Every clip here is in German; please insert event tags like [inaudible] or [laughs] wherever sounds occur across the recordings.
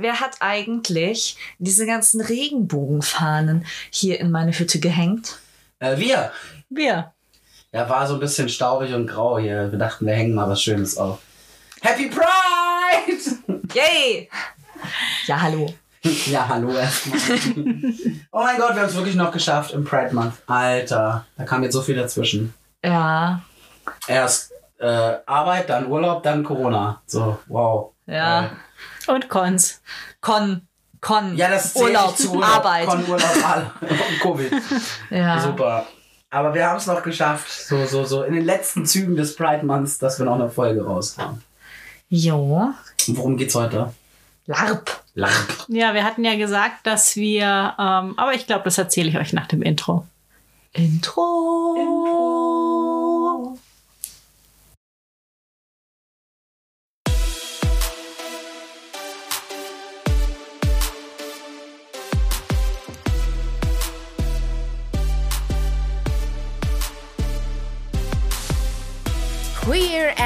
wer hat eigentlich diese ganzen Regenbogenfahnen hier in meine Hütte gehängt? Äh, wir. Wir. Ja, war so ein bisschen staubig und grau hier. Wir dachten, wir hängen mal was Schönes auf. Happy Pride! [laughs] Yay! Ja, hallo. [laughs] ja, hallo erstmal. [laughs] oh mein Gott, wir haben es wirklich noch geschafft im Pride Month. Alter, da kam jetzt so viel dazwischen. Ja. Erst äh, Arbeit, dann Urlaub, dann Corona. So, wow. Ja. Äh, Und Cons. Con. Con. ja, das Urlaub, [laughs] Urlaub. Arbeit. Con Urlaub, [laughs] und Covid. Ja. Super. Aber wir haben es noch geschafft, so, so, so in den letzten Zügen des Pride Months, dass wir noch eine Folge raushauen. Jo. Und worum geht's heute? LARP. LARP. Ja, wir hatten ja gesagt, dass wir, ähm, aber ich glaube, das erzähle ich euch nach dem Intro. Intro.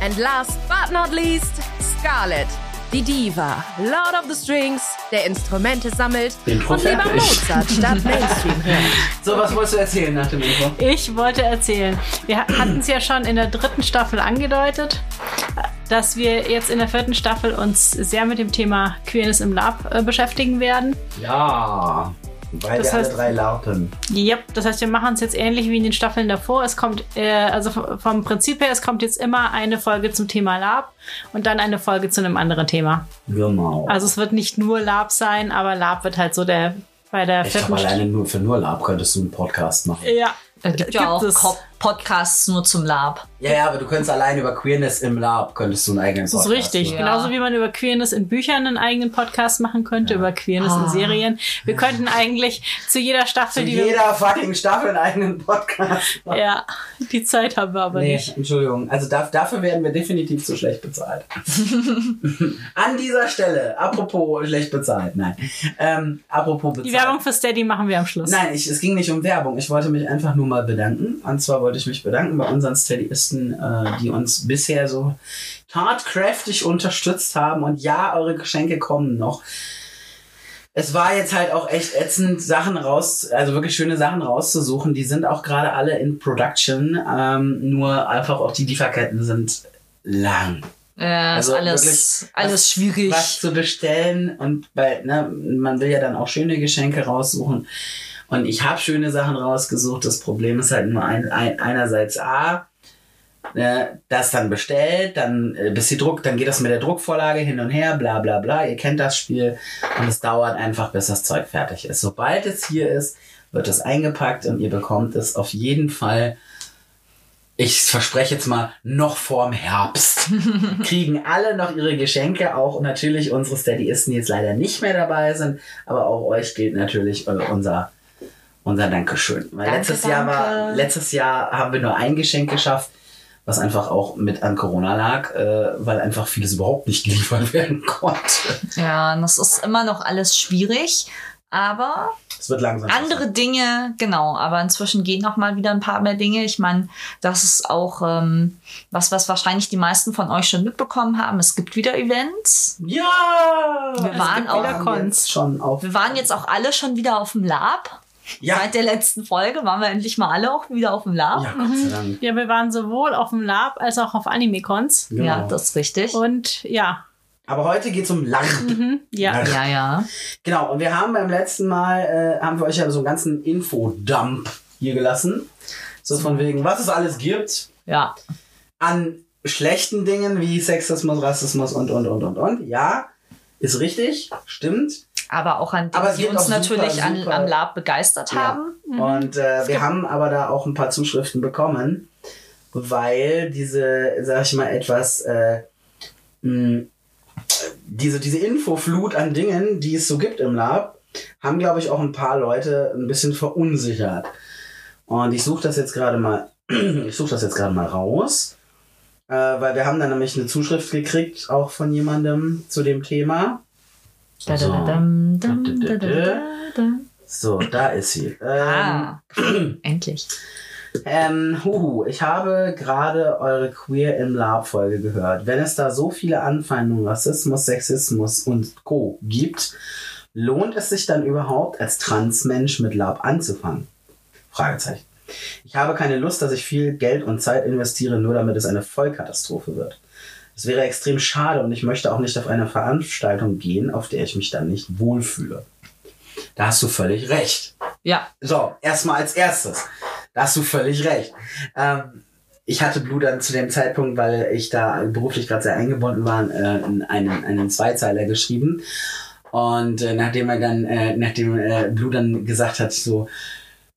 And last but not least, Scarlett, die Diva, Lord of the Strings, der Instrumente sammelt Intro und lieber. [laughs] Mozart statt Mainstream hört. So, was wolltest du erzählen nach dem Intro? Ich wollte erzählen, wir hatten es ja schon in der dritten Staffel angedeutet, dass wir jetzt in der vierten Staffel uns sehr mit dem Thema Queerness im Lab äh, beschäftigen werden. Ja, weil Das heißt- alle drei larpen. Yep, das heißt, wir machen es jetzt ähnlich wie in den Staffeln davor. Es kommt, äh, also vom Prinzip her, es kommt jetzt immer eine Folge zum Thema Lab und dann eine Folge zu einem anderen Thema. Genau. Also es wird nicht nur Lab sein, aber Lab wird halt so der bei der ich vierten alleine nur für nur Lab könntest du einen Podcast machen. Ja, Es gibt ja auch es. Co- Podcasts nur zum Lab. Ja, ja, aber du könntest allein über Queerness im Lab könntest du einen eigenen Das ist Podcast richtig. machen. Ja. Genauso wie man über Queerness in Büchern einen eigenen Podcast machen könnte, über Queerness in Ah. Serien. Wir könnten eigentlich zu jeder Zu Staffel, die jeder fucking Staffel einen eigenen Podcast machen. Ja, die Zeit haben wir aber Nee, nicht. Entschuldigung. Also da, dafür werden wir definitiv zu schlecht bezahlt. [laughs] An dieser Stelle, apropos schlecht bezahlt, nein. Ähm, apropos bezahlt. Die Werbung für Steady machen wir am Schluss. Nein, ich, es ging nicht um Werbung. Ich wollte mich einfach nur mal bedanken. Und zwar wollte ich mich bedanken bei unseren Steadyisten, äh, die uns bisher so tatkräftig unterstützt haben. Und ja, eure Geschenke kommen noch. Es war jetzt halt auch echt ätzend, Sachen raus, also wirklich schöne Sachen rauszusuchen. Die sind auch gerade alle in Production. Ähm, nur einfach auch die Lieferketten sind lang. Ja, Also ist alles, wirklich, alles was- schwierig. was zu bestellen und bei, ne, man will ja dann auch schöne Geschenke raussuchen. Und ich habe schöne Sachen rausgesucht. Das Problem ist halt nur ein, ein, einerseits A, äh, das dann bestellt, dann äh, bis die Druck, dann geht das mit der Druckvorlage hin und her, bla bla bla. Ihr kennt das Spiel und es dauert einfach, bis das Zeug fertig ist. Sobald es hier ist, wird es eingepackt und ihr bekommt es auf jeden Fall. Ich verspreche jetzt mal noch vorm Herbst. [laughs] Kriegen alle noch ihre Geschenke, auch natürlich unsere Steadyisten, die jetzt leider nicht mehr dabei sind, aber auch euch gilt natürlich äh, unser unser Dankeschön. Weil Danke, letztes Jahr war, danke. letztes Jahr haben wir nur ein Geschenk geschafft, was einfach auch mit an Corona lag, äh, weil einfach vieles überhaupt nicht geliefert [laughs] werden konnte. Ja, und das ist immer noch alles schwierig. Aber Es wird langsam. andere Dinge, genau, aber inzwischen gehen noch mal wieder ein paar mehr Dinge. Ich meine, das ist auch ähm, was, was wahrscheinlich die meisten von euch schon mitbekommen haben. Es gibt wieder Events. Ja! Wir Es waren gibt auch- wieder Cons. schon auf. Wir waren jetzt auch alle schon wieder auf dem Lab. Ja. Seit der letzten Folge waren wir endlich mal alle auch wieder auf dem Lab. Ja, Gott sei Dank. Ja, wir waren sowohl auf dem Lab als auch auf Animecons. Genau. Ja, das ist richtig. Und ja, Aber heute geht's um LARP. mhm, ja. LARP. Ja, ja. Genau, und wir haben beim letzten Mal, äh, haben wir euch ja so einen ganzen Infodump hier gelassen. So von wegen, was es alles gibt Ja. an schlechten Dingen wie Sexismus, Rassismus und, und, und, und, und. Ja, ist richtig, stimmt. Aber auch an die gibt uns auch super, natürlich an, am Lab begeistert Ja. haben. Und äh, wir haben aber da auch ein paar Zuschriften bekommen, weil diese, sag ich mal, etwas äh, mh, diese, diese Infoflut an Dingen, die es so gibt im Lab, haben, glaube ich, auch ein paar Leute ein bisschen verunsichert. Und ich suche das jetzt gerade mal, [clears throat] ich suche das jetzt gerade mal raus, äh, weil wir haben da nämlich eine Zuschrift gekriegt, auch von jemandem zu dem Thema. So. So, da ist sie. Ähm, Ah, [clears throat] endlich. Ähm, huhu, ich habe gerade eure Queer im Lab Folge gehört. Wenn es da so viele Anfeindungen, Rassismus, Sexismus und Co. gibt, lohnt es sich dann überhaupt als Transmensch mit Lab anzufangen? Fragezeichen. Ich habe keine Lust, dass ich viel Geld und Zeit investiere, nur damit es eine Vollkatastrophe wird. Es wäre extrem schade und ich möchte auch nicht auf eine Veranstaltung gehen, auf der ich mich dann nicht wohlfühle. Da hast du völlig recht. Ja, So, erstmal als erstes. Da hast du völlig recht. Ähm, ich hatte Blue dann zu dem Zeitpunkt, weil ich da beruflich gerade sehr eingebunden war, äh, in einen, einen Zweizeiler geschrieben. Und äh, nachdem er dann, äh, nachdem äh, Blue dann gesagt hat, so, "Hä,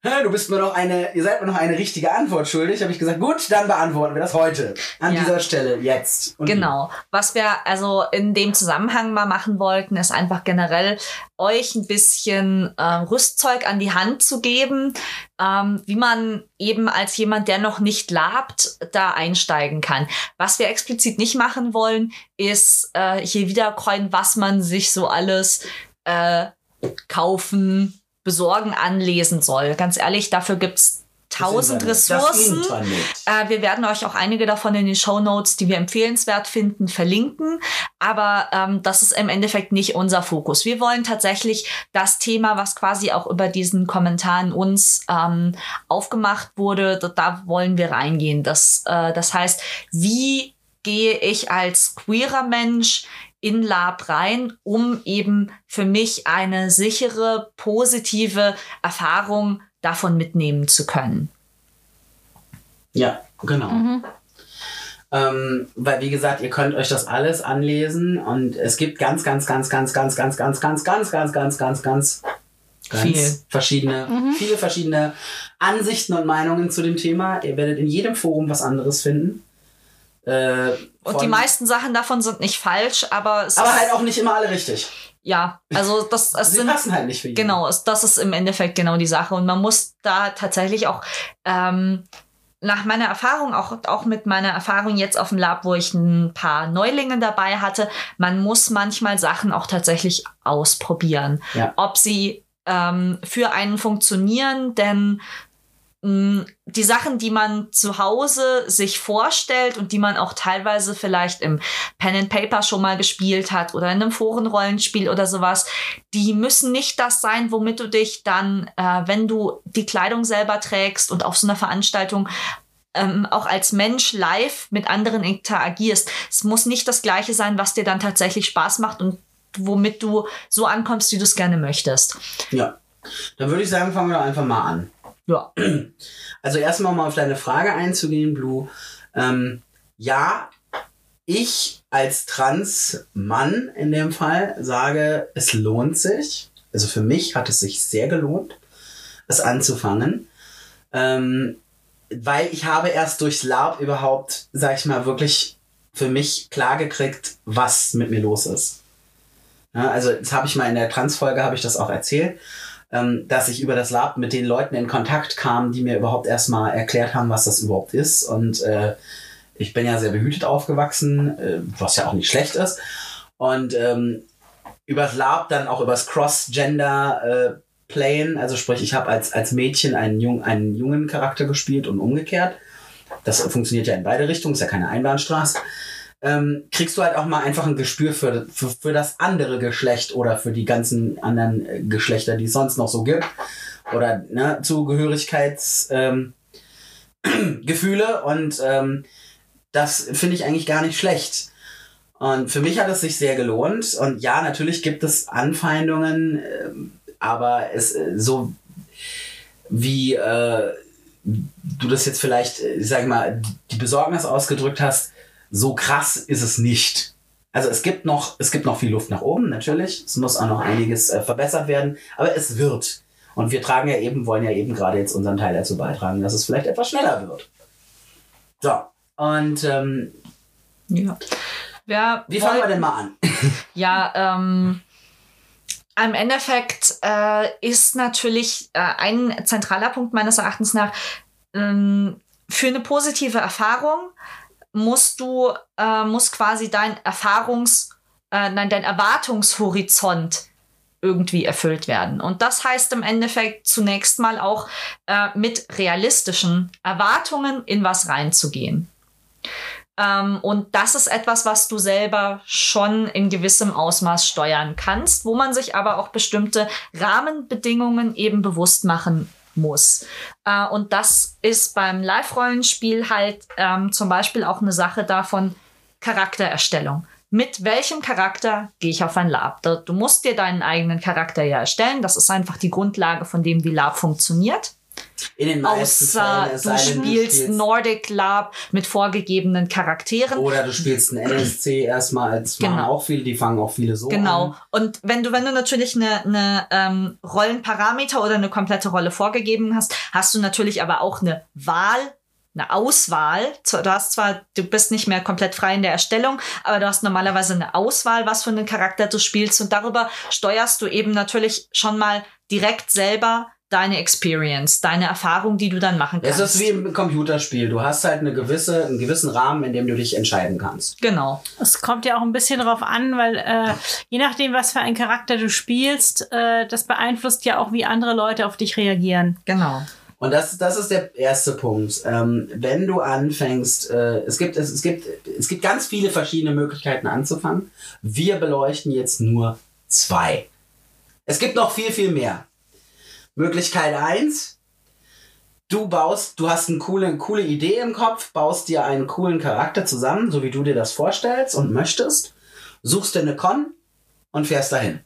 du bist mir noch eine, ihr seid mir noch eine richtige Antwort schuldig, habe ich gesagt, gut, dann beantworten wir das heute. An Ja. dieser Stelle, jetzt. Und Genau. Was wir also in dem Zusammenhang mal machen wollten, ist einfach generell euch ein bisschen äh, Rüstzeug an die Hand zu geben, ähm, wie man eben als jemand, der noch nicht labt, da einsteigen kann. Was wir explizit nicht machen wollen, ist äh, hier wiedercoin, was man sich so alles äh, kaufen, besorgen, anlesen soll. Ganz ehrlich, dafür gibt's das tausend Ressourcen. Äh, wir werden euch auch einige davon in den Show Notes, die wir empfehlenswert finden, verlinken. Aber ähm, das ist im Endeffekt nicht unser Fokus. Wir wollen tatsächlich das Thema, was quasi auch über diesen Kommentaren uns ähm, aufgemacht wurde, da, da wollen wir reingehen. Das, äh, das heißt, wie gehe ich als queerer Mensch in Lab rein, um eben für mich eine sichere, positive Erfahrung davon mitnehmen zu können. Ja, genau. Ähm, weil, wie gesagt, ihr könnt euch das alles anlesen und es gibt ganz, ganz, ganz, ganz, ganz, ganz, ganz, ganz, ganz, ganz, ganz, ganz, ganz, ganz Viel. verschiedene, viele verschiedene Ansichten und Meinungen zu dem Thema. Ihr werdet in jedem Forum was anderes finden. Äh, Und die meisten Sachen davon sind nicht falsch, aber es aber ist, halt auch nicht immer alle richtig. ja, also das es Sie sind passen halt nicht für jeden. genau, das ist im Endeffekt genau die Sache und man muss da tatsächlich auch ähm, nach meiner Erfahrung, auch, auch mit meiner Erfahrung jetzt auf dem Lab, wo ich ein paar Neulinge dabei hatte, man muss manchmal Sachen auch tatsächlich ausprobieren. Ja. Ob sie ähm, für einen funktionieren, denn die Sachen, die man zu Hause sich vorstellt und die man auch teilweise vielleicht im Pen and Paper schon mal gespielt hat oder in einem Forenrollenspiel oder sowas, die müssen nicht das sein, womit du dich dann, äh, wenn du die Kleidung selber trägst und auf so einer Veranstaltung ähm, auch als Mensch live mit anderen interagierst. Es muss nicht das gleiche sein, was dir dann tatsächlich Spaß macht und womit du so ankommst, wie du es gerne möchtest. Ja. Dann würde ich sagen, fangen wir einfach mal an. Ja. Also erstmal mal auf deine Frage einzugehen, Blue. Ähm, ja, ich als Trans-Mann in dem Fall sage, es lohnt sich. Also für mich hat es sich sehr gelohnt, es anzufangen. Ähm, weil ich habe erst durchs Lab überhaupt, sag ich mal, wirklich für mich klar gekriegt, was mit mir los ist. Ja, also das habe ich mal in der Trans-Folge, habe ich das auch erzählt ähm, dass ich über das Lab mit den Leuten in Kontakt kam, die mir überhaupt erstmal erklärt haben, was das überhaupt ist. Und äh, ich bin ja sehr behütet aufgewachsen, äh, was ja auch nicht schlecht ist. Und ähm, übers Lab dann auch übers Cross-Gender äh, Plane, also sprich, ich habe als, als Mädchen einen, jung, einen jungen Charakter gespielt und umgekehrt. Das funktioniert ja in beide Richtungen, ist ja keine Einbahnstraße. Ähm, kriegst du halt auch mal einfach ein Gespür für, für, für das andere Geschlecht oder für die ganzen anderen äh, Geschlechter, die es sonst noch so gibt. Oder ne, Zugehörigkeitsgefühle. Ähm, [clears throat] und ähm, das finde ich eigentlich gar nicht schlecht. Und für mich hat es sich sehr gelohnt. Und ja, natürlich gibt es Anfeindungen, ähm, aber es äh, so wie äh, du das jetzt vielleicht, äh, sag ich mal, die Besorgnis ausgedrückt hast, so krass ist es nicht. Also es gibt noch, es gibt noch viel Luft nach oben, natürlich. Es muss auch noch einiges äh, verbessert werden, aber es wird. Und wir tragen ja eben, wollen ja eben gerade jetzt unseren Teil dazu beitragen, dass es vielleicht etwas schneller wird. So. Und ähm, Ja. Ja, Wie fangen wir denn mal an? [laughs] Ja, ähm, im Endeffekt äh, ist natürlich äh, ein zentraler Punkt meines Erachtens nach, ähm, für eine positive Erfahrung musst du, äh, muss quasi dein Erfahrungs, äh, nein, dein Erwartungshorizont irgendwie erfüllt werden. Und das heißt im Endeffekt zunächst mal auch äh, mit realistischen Erwartungen in was reinzugehen. Ähm, und das ist etwas, was du selber schon in gewissem Ausmaß steuern kannst, wo man sich aber auch bestimmte Rahmenbedingungen eben bewusst machen muss. Äh, und das ist beim Live-Rollenspiel halt ähm, zum Beispiel auch eine Sache davon, Charaktererstellung. Mit welchem Charakter gehe ich auf ein Lab? Du musst dir deinen eigenen Charakter ja erstellen. Das ist einfach die Grundlage von dem, wie Lab funktioniert. In den meisten Außer Fällen, du denn, spielst Nordic Lab mit vorgegebenen Charakteren. Oder du spielst einen [clears throat] NSC erstmal als machen Genau. auch viele, die fangen auch viele so Genau. an. Und wenn du, wenn du natürlich eine, eine ähm, Rollenparameter oder eine komplette Rolle vorgegeben hast, hast du natürlich aber auch eine Wahl, eine Auswahl. Du hast zwar, du bist nicht mehr komplett frei in der Erstellung, aber du hast normalerweise eine Auswahl, was für einen Charakter du spielst und darüber steuerst du eben natürlich schon mal direkt selber deine Experience, deine Erfahrung, die du dann machen Es kannst. ist wie im Computerspiel. Du hast halt eine gewisse, einen gewissen Rahmen, in dem du dich entscheiden kannst. genau. Es kommt ja auch ein bisschen drauf an, weil äh, je nachdem, was für einen Charakter du spielst, äh, das beeinflusst ja auch, wie andere Leute auf dich reagieren. Genau. Und das, das ist der erste Punkt. Ähm, wenn du anfängst, äh, es, gibt, es, es, gibt, es gibt ganz viele verschiedene Möglichkeiten anzufangen. Wir beleuchten jetzt nur zwei. Es gibt noch viel, viel mehr. Möglichkeit eins: Du baust, du hast eine coole, eine coole Idee im Kopf, baust dir einen coolen Charakter zusammen, so wie du dir das vorstellst und möchtest, suchst dir eine Con und fährst dahin.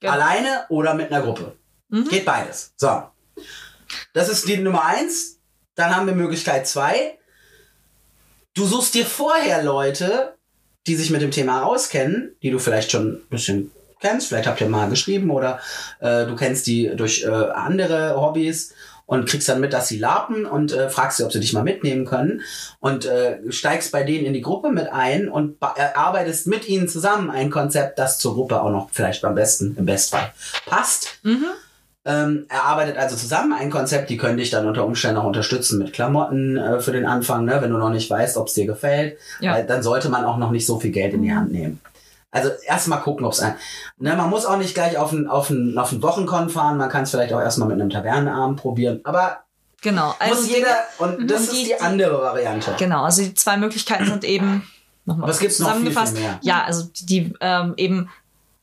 Genau. Alleine oder mit einer Gruppe. Geht beides. So. Das ist die Nummer eins. Dann haben wir Möglichkeit zwei. Du suchst dir vorher Leute, die sich mit dem Thema auskennen, die du vielleicht schon ein bisschen kennst. Vielleicht habt ihr mal geschrieben oder äh, du kennst die durch äh, andere Hobbys und kriegst dann mit, dass sie lapen und äh, fragst sie, ob sie dich mal mitnehmen können und äh, steigst bei denen in die Gruppe mit ein und ba- erarbeitest mit ihnen zusammen ein Konzept, das zur Gruppe auch noch vielleicht am besten, im Bestfall passt. Ähm, erarbeitet also zusammen ein Konzept, die können dich dann unter Umständen auch unterstützen mit Klamotten äh, für den Anfang, ne? wenn du noch nicht weißt, ob es dir gefällt. Ja. Weil dann sollte man auch noch nicht so viel Geld in die Hand nehmen. Also erstmal gucken, ob es ein. Ne, man muss auch nicht gleich auf einen auf einen, auf einen Wochenkon fahren, man kann es vielleicht auch erstmal mit einem Tavernenabend probieren. Aber Genau. muss jeder, und das und ist die- die andere Variante. Genau, also die zwei Möglichkeiten sind eben [clears throat] nochmal Aber es gibt noch viel, viel zusammengefasst. mehr. Ja, also die ähm, eben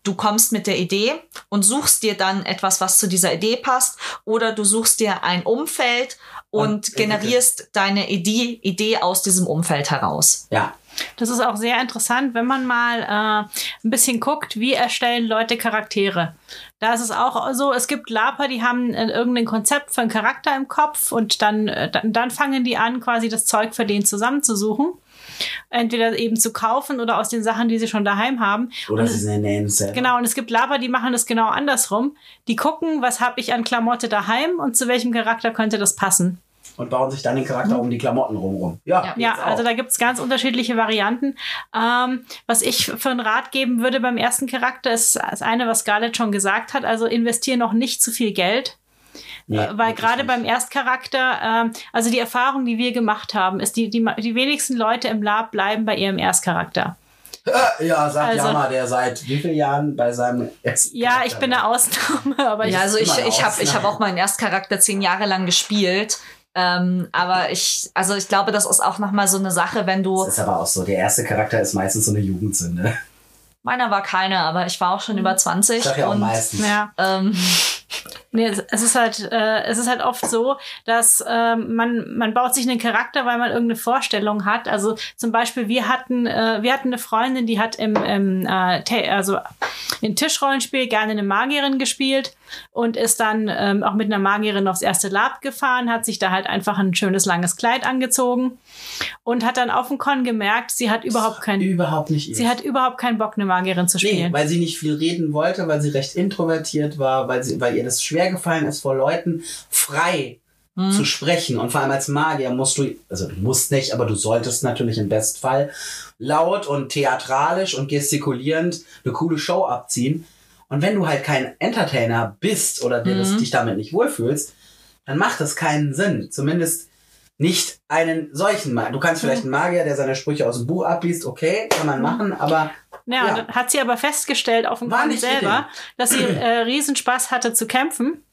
du kommst mit der Idee und suchst dir dann etwas, was zu dieser Idee passt, oder du suchst dir ein Umfeld und, Und generierst deine Idee, Idee aus diesem Umfeld heraus. Ja. Das ist auch sehr interessant, wenn man mal äh, ein bisschen guckt, wie erstellen Leute Charaktere. Da ist es auch so, es gibt Laper, die haben äh, irgendein Konzept für einen Charakter im Kopf und dann, äh, dann, dann fangen die an, quasi das Zeug für den zusammenzusuchen. Entweder eben zu kaufen oder aus den Sachen, die sie schon daheim haben. Oder sie nennen selber. Genau, und es gibt Laber, die machen das genau andersrum. Die gucken, was habe ich an Klamotte daheim und zu welchem Charakter könnte das passen. Und bauen sich dann den Charakter um die Klamotten rumrum. Ja, Ja. Ja, also da gibt's ganz unterschiedliche Varianten. Ähm, was ich für einen Rat geben würde beim ersten Charakter ist das eine, was Scarlett schon gesagt hat. Also investiere noch nicht zu viel Geld. Nee, Weil wirklich gerade beim Erstcharakter, ähm, also die Erfahrung, die wir gemacht haben, ist, die, die, die wenigsten Leute im Lab bleiben bei ihrem Erstcharakter. [laughs] Ja, sagt Also- Jama, der seit wie vielen Jahren bei seinem ersten Ja, ich bin eine Ausnahme, aber ich, Ja, also ich, immer eine ich habe ich hab auch meinen Erstcharakter zehn Jahre lang gespielt. Ähm, aber ich, also ich glaube, das ist auch nochmal so eine Sache, wenn du. Das ist aber auch so. Der erste Charakter ist meistens so eine Jugendsünde. Meiner war keine, aber ich war auch schon über 20. Ich sag ja auch und, meistens. ja. ähm, Nee, es ist halt, äh, es ist halt oft so, dass ähm, man, man baut sich einen Charakter, weil man irgendeine Vorstellung hat. Also zum Beispiel, wir hatten, äh, wir hatten eine Freundin, die hat im, im äh, also in Tischrollenspiel gerne eine Magierin gespielt und ist dann ähm, auch mit einer Magierin aufs erste Lab gefahren, hat sich da halt einfach ein schönes langes Kleid angezogen und hat dann auf dem Con gemerkt, sie hat überhaupt keinen, Überhaupt nicht sie hat überhaupt keinen Bock, eine Magierin zu Nee, spielen. weil sie nicht viel reden wollte, weil sie recht introvertiert war, weil, sie, weil ihr das schwer gefallen ist, vor Leuten frei zu sprechen. Und vor allem als Magier musst du, also du musst nicht, aber du solltest natürlich im Bestfall laut und theatralisch und gestikulierend eine coole Show abziehen. Und wenn du halt kein Entertainer bist oder dir das, dich damit nicht wohlfühlst, dann macht das keinen Sinn. Zumindest nicht einen solchen Magier. Du kannst vielleicht einen Magier, der seine Sprüche aus dem Buch abliest, okay, kann man machen, aber Ja, Ja. hat sie aber festgestellt auf dem ihr selber, dass sie äh, Riesenspaß hatte zu kämpfen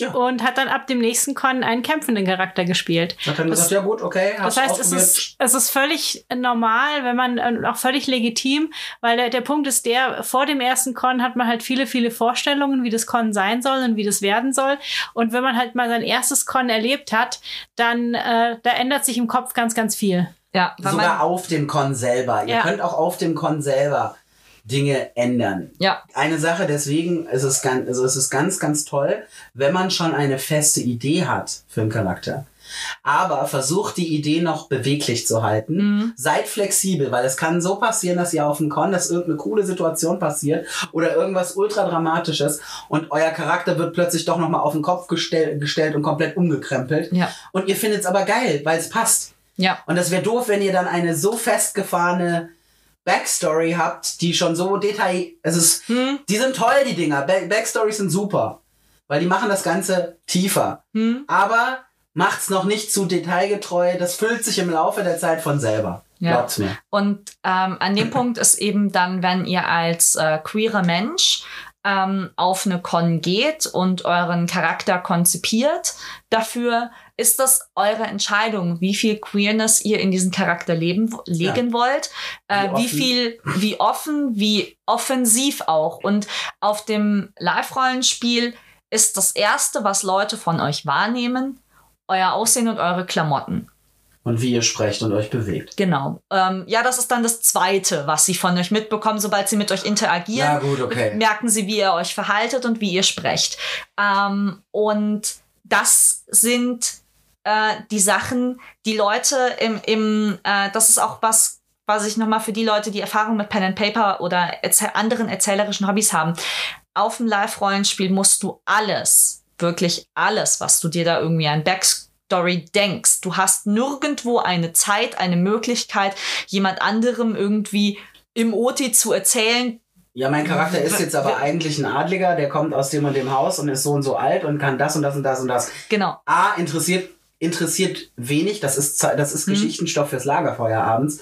Ja. und hat dann ab dem nächsten Con einen kämpfenden Charakter gespielt. hat dann Das- gesagt, ja gut, okay, Das heißt, es ist, es ist völlig normal, wenn man äh, auch völlig legitim, weil der, der Punkt ist der, vor dem ersten Con hat man halt viele, viele Vorstellungen, wie das Con sein soll und wie das werden soll. Und wenn man halt mal sein erstes Con erlebt hat, dann äh, da ändert sich im Kopf ganz, ganz viel. Ja, Sogar man, auf dem Con selber. Ihr Ja. könnt auch auf dem Con selber Dinge ändern. ja, Eine Sache, deswegen ist es ganz, also es ist ganz, ganz toll, wenn man schon eine feste Idee hat für einen Charakter. Aber versucht die Idee noch beweglich zu halten. Mhm. Seid flexibel, weil es kann so passieren, dass ihr auf dem Con, dass irgendeine coole Situation passiert oder irgendwas ultra dramatisches und euer Charakter wird plötzlich doch nochmal auf den Kopf gestell, gestellt und komplett umgekrempelt. ja, Und ihr findet es aber geil, weil es passt. ja. Und das wäre doof, wenn ihr dann eine so festgefahrene Backstory habt, die schon so detail, es ist, Hm, die sind toll, die Dinger. Back Backstories sind super. Weil die machen das Ganze tiefer. hm, Aber macht's noch nicht zu detailgetreu. Das füllt sich im Laufe der Zeit von selber. Ja. Glaubt's mir. Und ähm, an dem [laughs] Punkt ist eben dann, wenn ihr als äh, queerer Mensch ähm, auf eine Con geht und euren Charakter konzipiert, dafür ist das eure Entscheidung, wie viel Queerness ihr in diesen Charakter leben, legen wollt, äh, Wie wie viel, wie offen, wie offensiv auch. Und auf dem Live-Rollenspiel ist das erste, was Leute von euch wahrnehmen, euer Aussehen und eure Klamotten. Und wie ihr sprecht und euch bewegt. Genau. Ähm, ja, das ist dann das Zweite, was sie von euch mitbekommen, sobald sie mit euch interagieren. Ja, gut, okay. Merken sie, wie ihr euch verhaltet und wie ihr sprecht. Ähm, und das sind äh, die Sachen, die Leute im, im äh, das ist auch was, was ich nochmal für die Leute, die Erfahrung mit Pen and Paper oder erzähl anderen erzählerischen Hobbys haben. Auf dem Live-Rollenspiel musst du alles, wirklich alles, was du dir da irgendwie an Backstory denkst. Du hast nirgendwo eine Zeit, eine Möglichkeit, jemand anderem irgendwie im OT zu erzählen, Ja, mein Charakter ist jetzt aber eigentlich ein Adliger, der kommt aus dem und dem Haus und ist so und so alt und kann das und das und das und das. genau. A, interessiert, interessiert wenig, das ist, das ist Mhm. Geschichtenstoff fürs Lagerfeuer abends.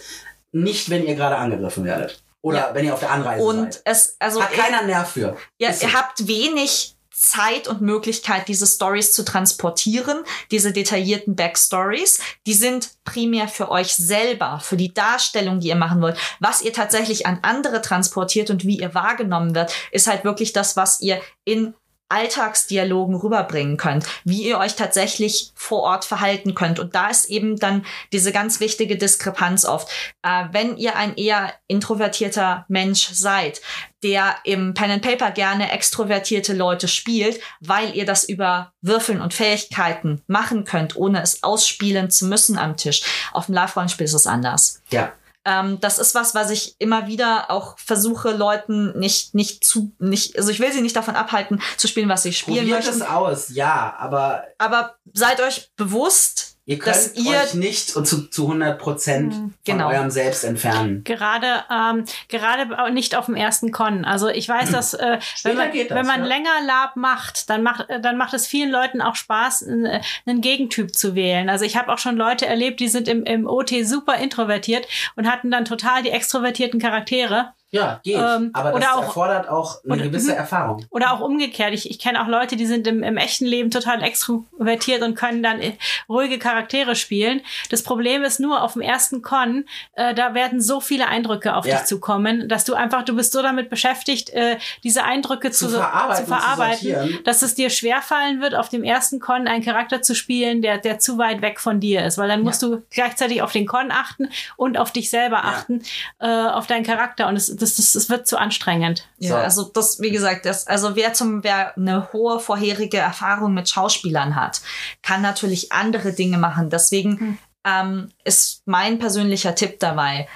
Nicht, wenn ihr gerade angegriffen werdet. Oder Ja. wenn ihr auf der Anreise Und seid. es, also Hat keiner Nerv für. Ja, so. ihr habt wenig Zeit und Möglichkeit, diese Stories zu transportieren, diese detaillierten Backstories. Die sind primär für euch selber, für die Darstellung, die ihr machen wollt. Was ihr tatsächlich an andere transportiert und wie ihr wahrgenommen wird, ist halt wirklich das, was ihr in Alltagsdialogen rüberbringen könnt, wie ihr euch tatsächlich vor Ort verhalten könnt. Und da ist eben dann diese ganz wichtige Diskrepanz oft. Äh, wenn ihr ein eher introvertierter Mensch seid, der im Pen and Paper gerne extrovertierte Leute spielt, weil ihr das über Würfeln und Fähigkeiten machen könnt, ohne es ausspielen zu müssen am Tisch. Auf dem Live-Rollenspiel ist es anders. Ja. Ähm, das ist was, was ich immer wieder auch versuche, Leuten nicht, nicht zu, nicht, also ich will sie nicht davon abhalten, zu spielen, was sie spielen Probiert möchten. es aus, ja, aber Aber seid euch bewusst, ihr könnt dass ihr euch nicht zu, zu 100 Prozent von Genau. eurem Selbst entfernen. Gerade, ähm, gerade nicht auf dem ersten Con. Also ich weiß, dass äh, wenn man, das, wenn man ja. länger Lab macht, dann macht, äh, dann macht es vielen Leuten auch Spaß, n- einen Gegentyp zu wählen. Also ich habe auch schon Leute erlebt, die sind im, im OT super introvertiert und hatten dann total die extrovertierten Charaktere. Ja, geht. Ähm, aber das oder auch- erfordert auch eine oder- gewisse mhm. Erfahrung. Oder auch umgekehrt. Ich, ich kenne auch Leute, die sind im, im echten Leben total extrovertiert und können dann äh, ruhige Charaktere spielen. Das Problem ist nur, auf dem ersten Con, äh, da werden so viele Eindrücke auf Ja. dich zukommen, dass du einfach, du bist so damit beschäftigt, äh, diese Eindrücke zu, Zu verarbeiten, zu verarbeiten zu dass es dir schwerfallen wird, auf dem ersten Con einen Charakter zu spielen, der, der zu weit weg von dir ist. Weil dann musst du gleichzeitig auf den Con achten und auf dich selber achten, äh, auf deinen Charakter. Und es, das, das, das wird zu anstrengend. Ja, So. also das, wie gesagt, das, also wer zum, wer eine hohe vorherige Erfahrung mit Schauspielern hat, kann natürlich andere Dinge machen. Deswegen ähm, ist mein persönlicher Tipp dabei,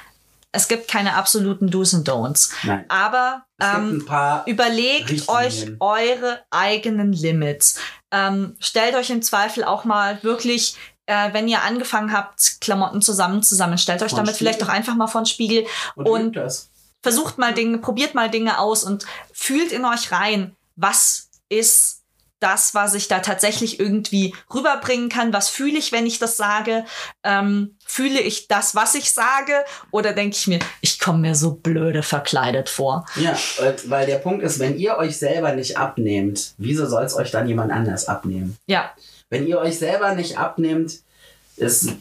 es gibt keine absoluten Do's und Don'ts. Nein. Aber ähm, ein paar. überlegt Richtlinien. euch eure eigenen Limits. Ähm, stellt euch im Zweifel auch mal wirklich, äh, wenn ihr angefangen habt, Klamotten zusammenzusammeln, stellt euch Vor damit den vielleicht Spiegel. doch einfach mal vor den Spiegel Und, und übt das. Versucht mal Dinge, probiert mal Dinge aus und fühlt in euch rein, was ist das, was ich da tatsächlich irgendwie rüberbringen kann. Was fühle ich, wenn ich das sage? Ähm, fühle ich das, was ich sage? Oder denke ich mir, ich komme mir so blöde verkleidet vor? Ja, weil der Punkt ist, wenn ihr euch selber nicht abnehmt, wieso soll es euch dann jemand anders abnehmen? Ja, Wenn ihr euch selber nicht abnehmt, ist,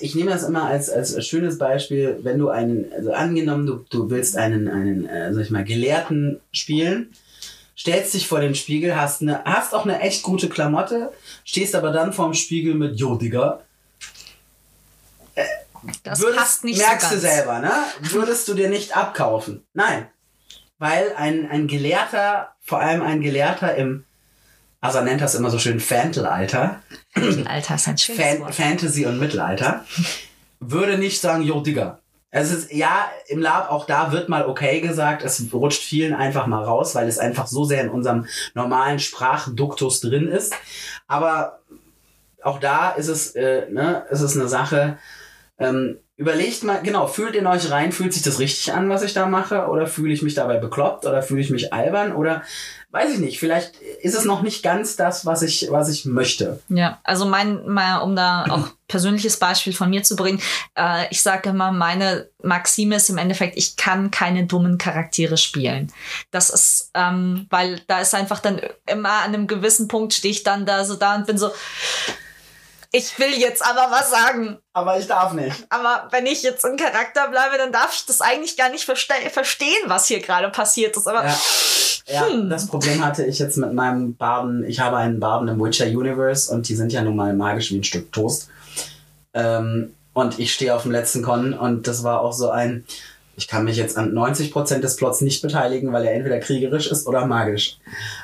ich nehme das immer als, als schönes Beispiel, wenn du einen, also angenommen, du, du willst einen, einen äh, sag ich mal, Gelehrten spielen, stellst dich vor den Spiegel, hast, eine, hast auch eine echt gute Klamotte, stehst aber dann vorm Spiegel mit, Jo, Digga, das würdest, passt nicht merkst so du selber, ne? Würdest du dir nicht abkaufen. Nein. Weil ein, ein Gelehrter, vor allem ein Gelehrter im, er nennt das immer so schön Fantalalter, Alter, ist ein schönes Fan Wort. Fantasy und Mittelalter, würde nicht sagen, jo, Digga. Es ist, ja, im Lab, auch da wird mal okay gesagt, es rutscht vielen einfach mal raus, weil es einfach so sehr in unserem normalen Sprachduktus drin ist. Aber auch da ist es, äh, ne, ist es eine Sache, ähm, überlegt mal, genau, fühlt in euch rein, fühlt sich das richtig an, was ich da mache? Oder fühle ich mich dabei bekloppt? Oder fühle ich mich albern? Oder weiß ich nicht, vielleicht ist es noch nicht ganz das, was ich, was ich möchte. Ja, also mein, mal, um da auch [clears throat] persönliches Beispiel von mir zu bringen, äh, ich sage immer, meine Maxime ist im Endeffekt, ich kann keine dummen Charaktere spielen. Das ist, ähm, weil da ist einfach dann immer an einem gewissen Punkt stehe ich dann da so da und bin so, ich will jetzt aber was sagen. Aber ich darf nicht. Aber wenn ich jetzt im Charakter bleibe, dann darf ich das eigentlich gar nicht verste verstehen, was hier gerade passiert ist. Aber Ja. Ja, Hm. das Problem hatte ich jetzt mit meinem Baden. Ich habe einen Baden im Witcher Universe und die sind ja nun mal magisch wie ein Stück Toast. Ähm, und ich stehe auf dem letzten Con und das war auch so ein. Ich kann mich jetzt an 90% des Plots nicht beteiligen, weil er entweder kriegerisch ist oder magisch.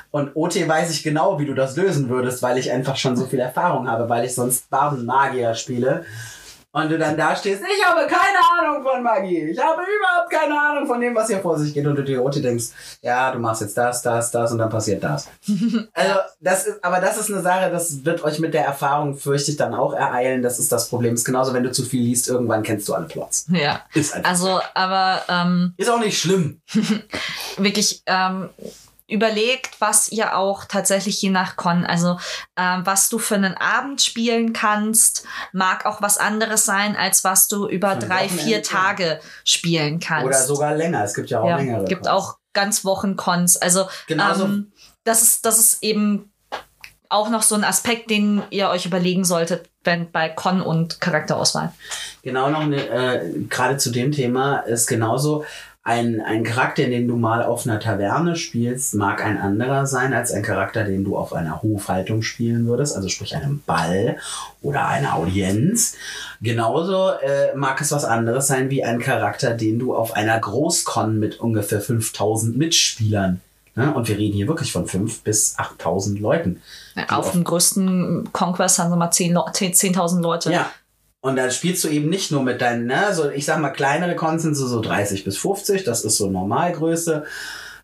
Und OT weiß ich genau, wie du das lösen würdest, weil ich einfach schon so viel Erfahrung habe, weil ich sonst Baden-Magier spiele. Und du dann da stehst, ich habe keine Ahnung von Magie. Ich habe überhaupt keine Ahnung von dem, was hier vor sich geht. Und du dir OT denkst, ja, du machst jetzt das, das, das und dann passiert das. [laughs] also, das ist, aber das ist eine Sache, das wird euch mit der Erfahrung, fürchte ich, dann auch ereilen. Das ist das Problem. Ist genauso, wenn du zu viel liest, irgendwann kennst du alle Plots. ja, Ist einfach. also, aber ähm, ist auch nicht schlimm. [laughs] wirklich ähm, überlegt, was ihr auch tatsächlich je nach Con, also ähm, was du für einen Abend spielen kannst, mag auch was anderes sein, als was du über drei, vier. Tage spielen kannst. Oder sogar länger. Es gibt ja auch ja, längere. gibt Cons. auch ganz Wochen-Cons. Also Genauso- ähm, das ist das ist eben auch noch so ein Aspekt, den ihr euch überlegen solltet, wenn bei Con und Charakterauswahl. Genau noch eine, äh, gerade zu dem Thema ist genauso ein, ein Charakter, den du mal auf einer Taverne spielst, mag ein anderer sein als ein Charakter, den du auf einer Hofhaltung spielen würdest, also sprich einem Ball oder einer Audienz. Genauso äh, mag es was anderes sein wie ein Charakter, den du auf einer Großcon mit ungefähr 5000 Mitspielern Ne? Und wir reden hier wirklich von 5.000 bis 8.000 Leuten. die Auf dem größten Conquest haben wir mal 10 Leu- 10 10.000 Leute. Ja. Und da spielst du eben nicht nur mit deinen, ne, so ich sag mal, kleinere so, so 30 bis 50, das ist so Normalgröße.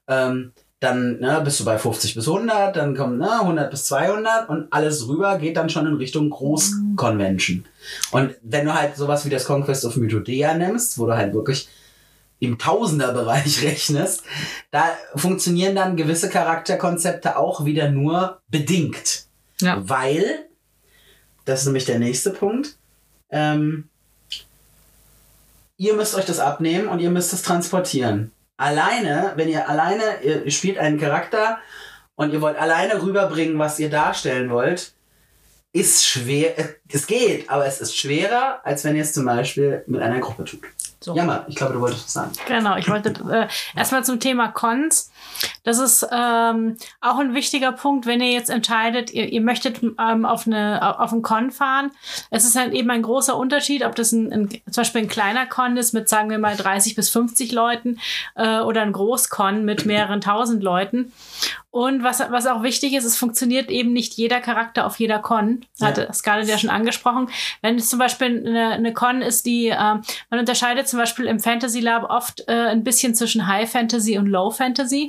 Ähm, dann ne, bist du bei 50 bis 100, dann kommt ne, 100 bis 200 und alles rüber geht dann schon in Richtung Großconvention. Und wenn du halt sowas wie das Conquest of Mythodea nimmst, wo du halt wirklich im Tausenderbereich [laughs] rechnest, da funktionieren dann gewisse Charakterkonzepte auch wieder nur bedingt. Ja. Weil, das ist nämlich der nächste Punkt, ähm, ihr müsst euch das abnehmen und ihr müsst es transportieren. Alleine, wenn ihr alleine, ihr spielt einen Charakter und ihr wollt alleine rüberbringen, was ihr darstellen wollt, ist schwer, äh, es geht, aber es ist schwerer, als wenn ihr es zum Beispiel mit einer Gruppe tut. So. Jammer, ich glaube, du wolltest was sagen. Genau, ich wollte äh, erstmal zum Thema Cons. Das ist ähm, auch ein wichtiger Punkt, wenn ihr jetzt entscheidet, ihr, ihr möchtet ähm, auf, eine, auf einen Con fahren. Es ist halt eben ein großer Unterschied, ob das ein, ein, zum Beispiel ein kleiner Con ist mit, sagen wir mal, 30 bis 50 Leuten äh, oder ein Großcon mit mehreren tausend Leuten. Und was, was auch wichtig ist, es funktioniert eben nicht jeder Charakter auf jeder Con. Ja. Hatte Scarlett ja schon angesprochen. Wenn es zum Beispiel eine, eine Con ist, die, äh, man unterscheidet zum Beispiel im Fantasy Lab oft äh, ein bisschen zwischen High Fantasy und Low Fantasy.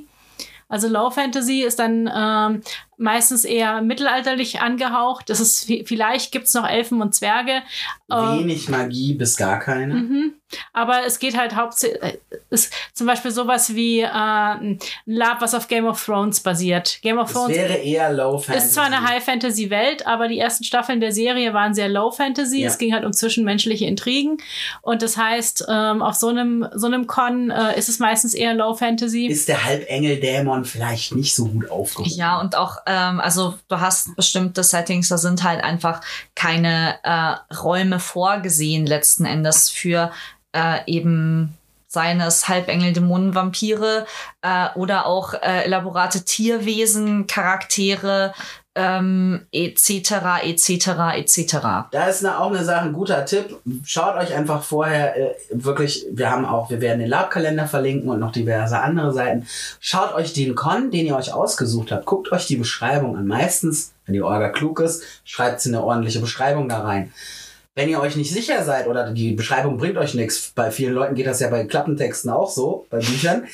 Also Low Fantasy ist dann ähm, meistens eher mittelalterlich angehaucht. Das ist vielleicht gibt's noch Elfen und Zwerge. Äh, Wenig Magie bis gar keine. Mhm. Aber es geht halt hauptsächlich, ist zum Beispiel sowas wie äh, ein Lab, was auf Game of Thrones basiert. Game of Es Thrones wäre eher Low Fantasy. ist zwar eine High-Fantasy-Welt, aber die ersten Staffeln der Serie waren sehr Low-Fantasy. Ja. Es ging halt um zwischenmenschliche Intrigen. Und das heißt, ähm, auf so einem, so einem Con äh, ist es meistens eher Low-Fantasy. Ist der Halbengel-Dämon vielleicht nicht so gut aufgehoben? Ja, und auch, ähm, also du hast bestimmte Settings, da sind halt einfach keine äh, Räume vorgesehen letzten Endes für äh, eben seines Halbengel, Dämonen, Vampire äh, oder auch äh, elaborate Tierwesen, Charaktere, ähm, etc., etc., etc. Da ist eine, auch eine Sache, ein guter Tipp. Schaut euch einfach vorher äh, wirklich, wir haben auch, wir werden den Labkalender verlinken und noch diverse andere Seiten. Schaut euch den Con, den ihr euch ausgesucht habt, guckt euch die Beschreibung an. Meistens, wenn die Orga klug ist, schreibt sie eine ordentliche Beschreibung da rein. Wenn ihr euch nicht sicher seid oder die Beschreibung bringt euch nichts, bei vielen Leuten geht das ja bei Klappentexten auch so, bei Büchern,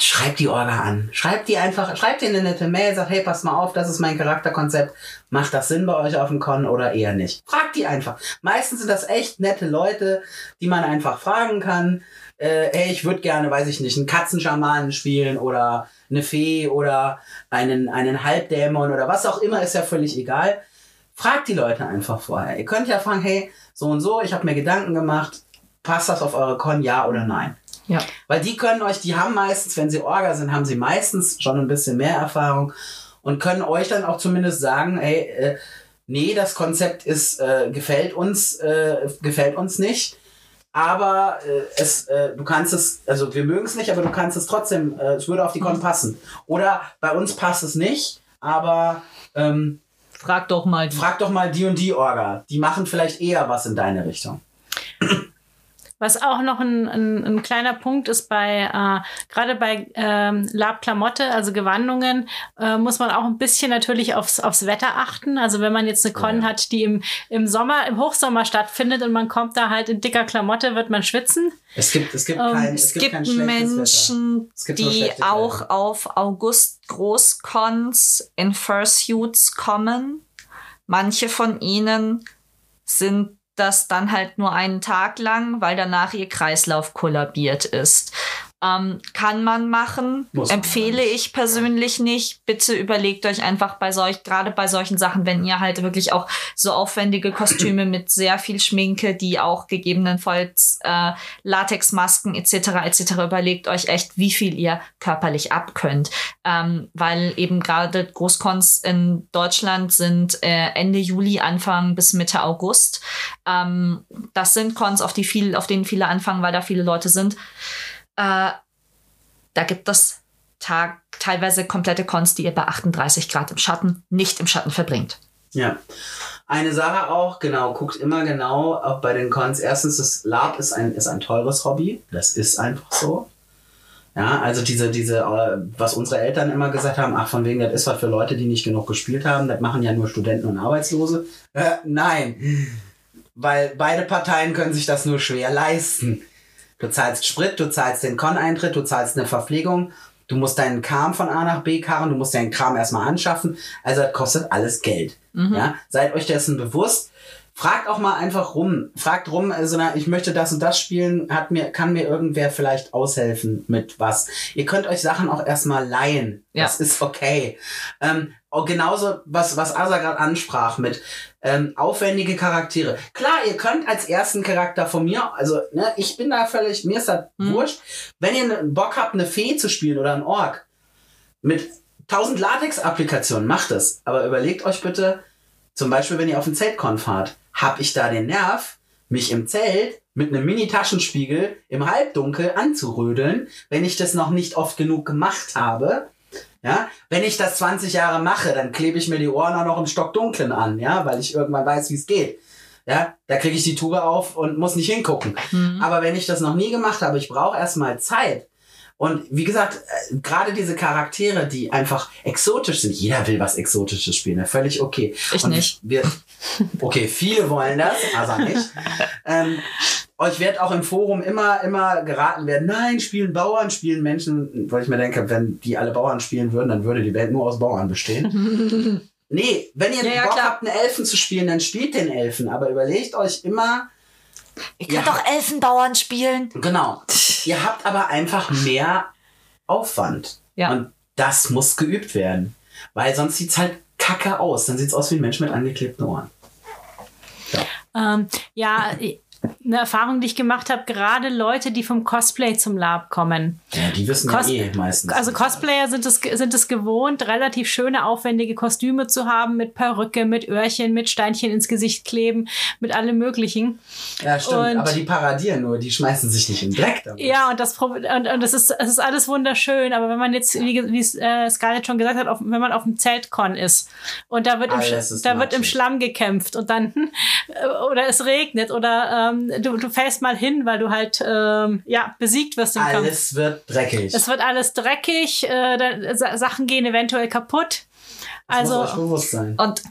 schreibt die Orga an. Schreibt die einfach, schreibt ihr eine nette Mail, sagt, hey, pass mal auf, das ist mein Charakterkonzept. Macht das Sinn bei euch auf dem Con oder eher nicht? Fragt die einfach. Meistens sind das echt nette Leute, die man einfach fragen kann. Äh, hey, ich würde gerne, weiß ich nicht, einen Katzenschamanen spielen oder eine Fee oder einen, einen Halbdämon oder was auch immer, ist ja völlig egal. Fragt die Leute einfach vorher. Ihr könnt ja fragen, hey, so und so, ich habe mir Gedanken gemacht, passt das auf eure Con, ja oder nein? Ja. Weil die können euch, die haben meistens, wenn sie Orga sind, haben sie meistens schon ein bisschen mehr Erfahrung und können euch dann auch zumindest sagen, ey, äh, nee, das Konzept ist, äh, gefällt uns, äh, gefällt uns nicht. Aber äh, es, äh, du kannst es, also wir mögen es nicht, aber du kannst es trotzdem, äh, es würde auf die Con passen. Oder bei uns passt es nicht, aber ähm, Frag doch mal die. frag doch mal die und die Orga. Die machen vielleicht eher was in deine Richtung. Was auch noch ein, ein, ein kleiner Punkt ist bei, äh, gerade bei ähm, Lab Klamotte, also Gewandungen, äh, muss man auch ein bisschen natürlich aufs, aufs Wetter achten. Also wenn man jetzt eine Con Ja. hat, die im, im Sommer, im Hochsommer stattfindet und man kommt da halt in dicker Klamotte, wird man schwitzen. Es gibt, es gibt Ähm, kein, Es, es gibt, kein gibt Wetter. Menschen, gibt die auch Kleider. auf August Großcons in Fursuits kommen. Manche von ihnen sind das dann halt nur einen Tag lang, weil danach ihr Kreislauf kollabiert ist. Ähm, kann man machen, Muss man empfehle nicht. ich persönlich nicht. Bitte überlegt euch einfach bei solch, gerade bei solchen Sachen, wenn ihr halt wirklich auch so aufwendige Kostüme [clears throat] mit sehr viel Schminke, die auch gegebenenfalls äh, Latexmasken etc. etc. überlegt euch echt, wie viel ihr körperlich abkönnt. Ähm, weil eben gerade Großcons in Deutschland sind äh, Ende Juli, Anfang bis Mitte August. Ähm, das sind Cons, auf die viel, auf denen viele anfangen, weil da viele Leute sind. Äh, da gibt es Tag, teilweise komplette Cons, die ihr bei 38 Grad im Schatten nicht im Schatten verbringt. Ja. Eine Sache auch, genau, guckt immer genau, auch bei den Cons. Erstens, das Lab ist ein, ist ein teures Hobby. Das ist einfach so. Ja, also diese, diese, äh, was unsere Eltern immer gesagt haben, ach, von wegen, das ist was für Leute, die nicht genug gespielt haben, das machen ja nur Studenten und Arbeitslose. Äh, nein. Weil beide Parteien können sich das nur schwer leisten. Du zahlst Sprit, du zahlst den Con-Eintritt, du zahlst eine Verpflegung, du musst deinen Kram von A nach B karren, du musst deinen Kram erstmal anschaffen. Also das kostet alles Geld. Ja? Seid euch dessen bewusst. Fragt auch mal einfach rum. Fragt rum, also na, ich möchte das und das spielen, hat mir, kann mir irgendwer vielleicht aushelfen mit was. Ihr könnt euch Sachen auch erstmal leihen. Ja. Das ist okay. Ähm, genauso, was, was Asa gerade ansprach mit ähm, aufwendige Charaktere. Klar, ihr könnt als ersten Charakter von mir, also ne, ich bin da völlig, mir ist das Mhm. wurscht. Wenn ihr ne- Bock habt, eine Fee zu spielen oder ein Ork mit 1000 Latex-Applikationen, macht es. Aber überlegt euch bitte, zum Beispiel, wenn ihr auf den Zeltcon fahrt, hab ich da den Nerv, mich im Zelt mit einem Mini-Taschenspiegel im Halbdunkel anzurödeln, wenn ich das noch nicht oft genug gemacht habe. Ja, wenn ich das 20 Jahre mache, dann klebe ich mir die Ohren auch noch im Stockdunklen an, ja, weil ich irgendwann weiß, wie es geht. Ja, da kriege ich die Tube auf und muss nicht hingucken. Aber wenn ich das noch nie gemacht habe, ich brauche erstmal Zeit. Und wie gesagt, äh, gerade diese Charaktere, die einfach exotisch sind. Jeder will was Exotisches spielen, ne? völlig okay. Ich Und nicht. Wir, okay, viele wollen das, also nicht. [laughs] ähm, euch wird auch im Forum immer, immer geraten werden, nein, spielen Bauern, spielen Menschen. Weil ich mir denke, wenn die alle Bauern spielen würden, dann würde die Welt nur aus Bauern bestehen. [laughs] nee, wenn ihr Ja, ja, Bock klar. habt, einen Elfen zu spielen, dann spielt den Elfen. Aber überlegt euch immer, Ihr Ja. könnt doch Elfenbauern spielen. Genau. Ihr habt aber einfach mehr Aufwand. Ja. Und das muss geübt werden. Weil sonst sieht's halt kacke aus. Dann sieht's aus wie ein Mensch mit angeklebten Ohren. Ähm, ja, eine Erfahrung, die ich gemacht habe, gerade Leute, die vom Cosplay zum Lab kommen. Ja, die wissen Cos- ja eh meistens. Also Cosplayer sind es, sind es gewohnt, relativ schöne, aufwendige Kostüme zu haben, mit Perücke, mit Öhrchen, mit Steinchen ins Gesicht kleben, mit allem Möglichen. Ja, stimmt. und- aber die paradieren nur, die schmeißen sich nicht in den Dreck damit. Ja, und das und, und das ist, es ist alles wunderschön, aber wenn man jetzt, wie, wie äh, Scarlett schon gesagt hat, auf, wenn man auf dem Zeltcon ist und da wird im, Alles ist da wird im. Schlamm gekämpft und dann [laughs] oder es regnet oder ähm, du, du fällst mal hin, weil du halt ähm, ja besiegt wirst im Kampf. Alles wird dreckig. Es wird alles dreckig, äh, Sa Sachen gehen eventuell kaputt. Das Also muss euch bewusst sein. Und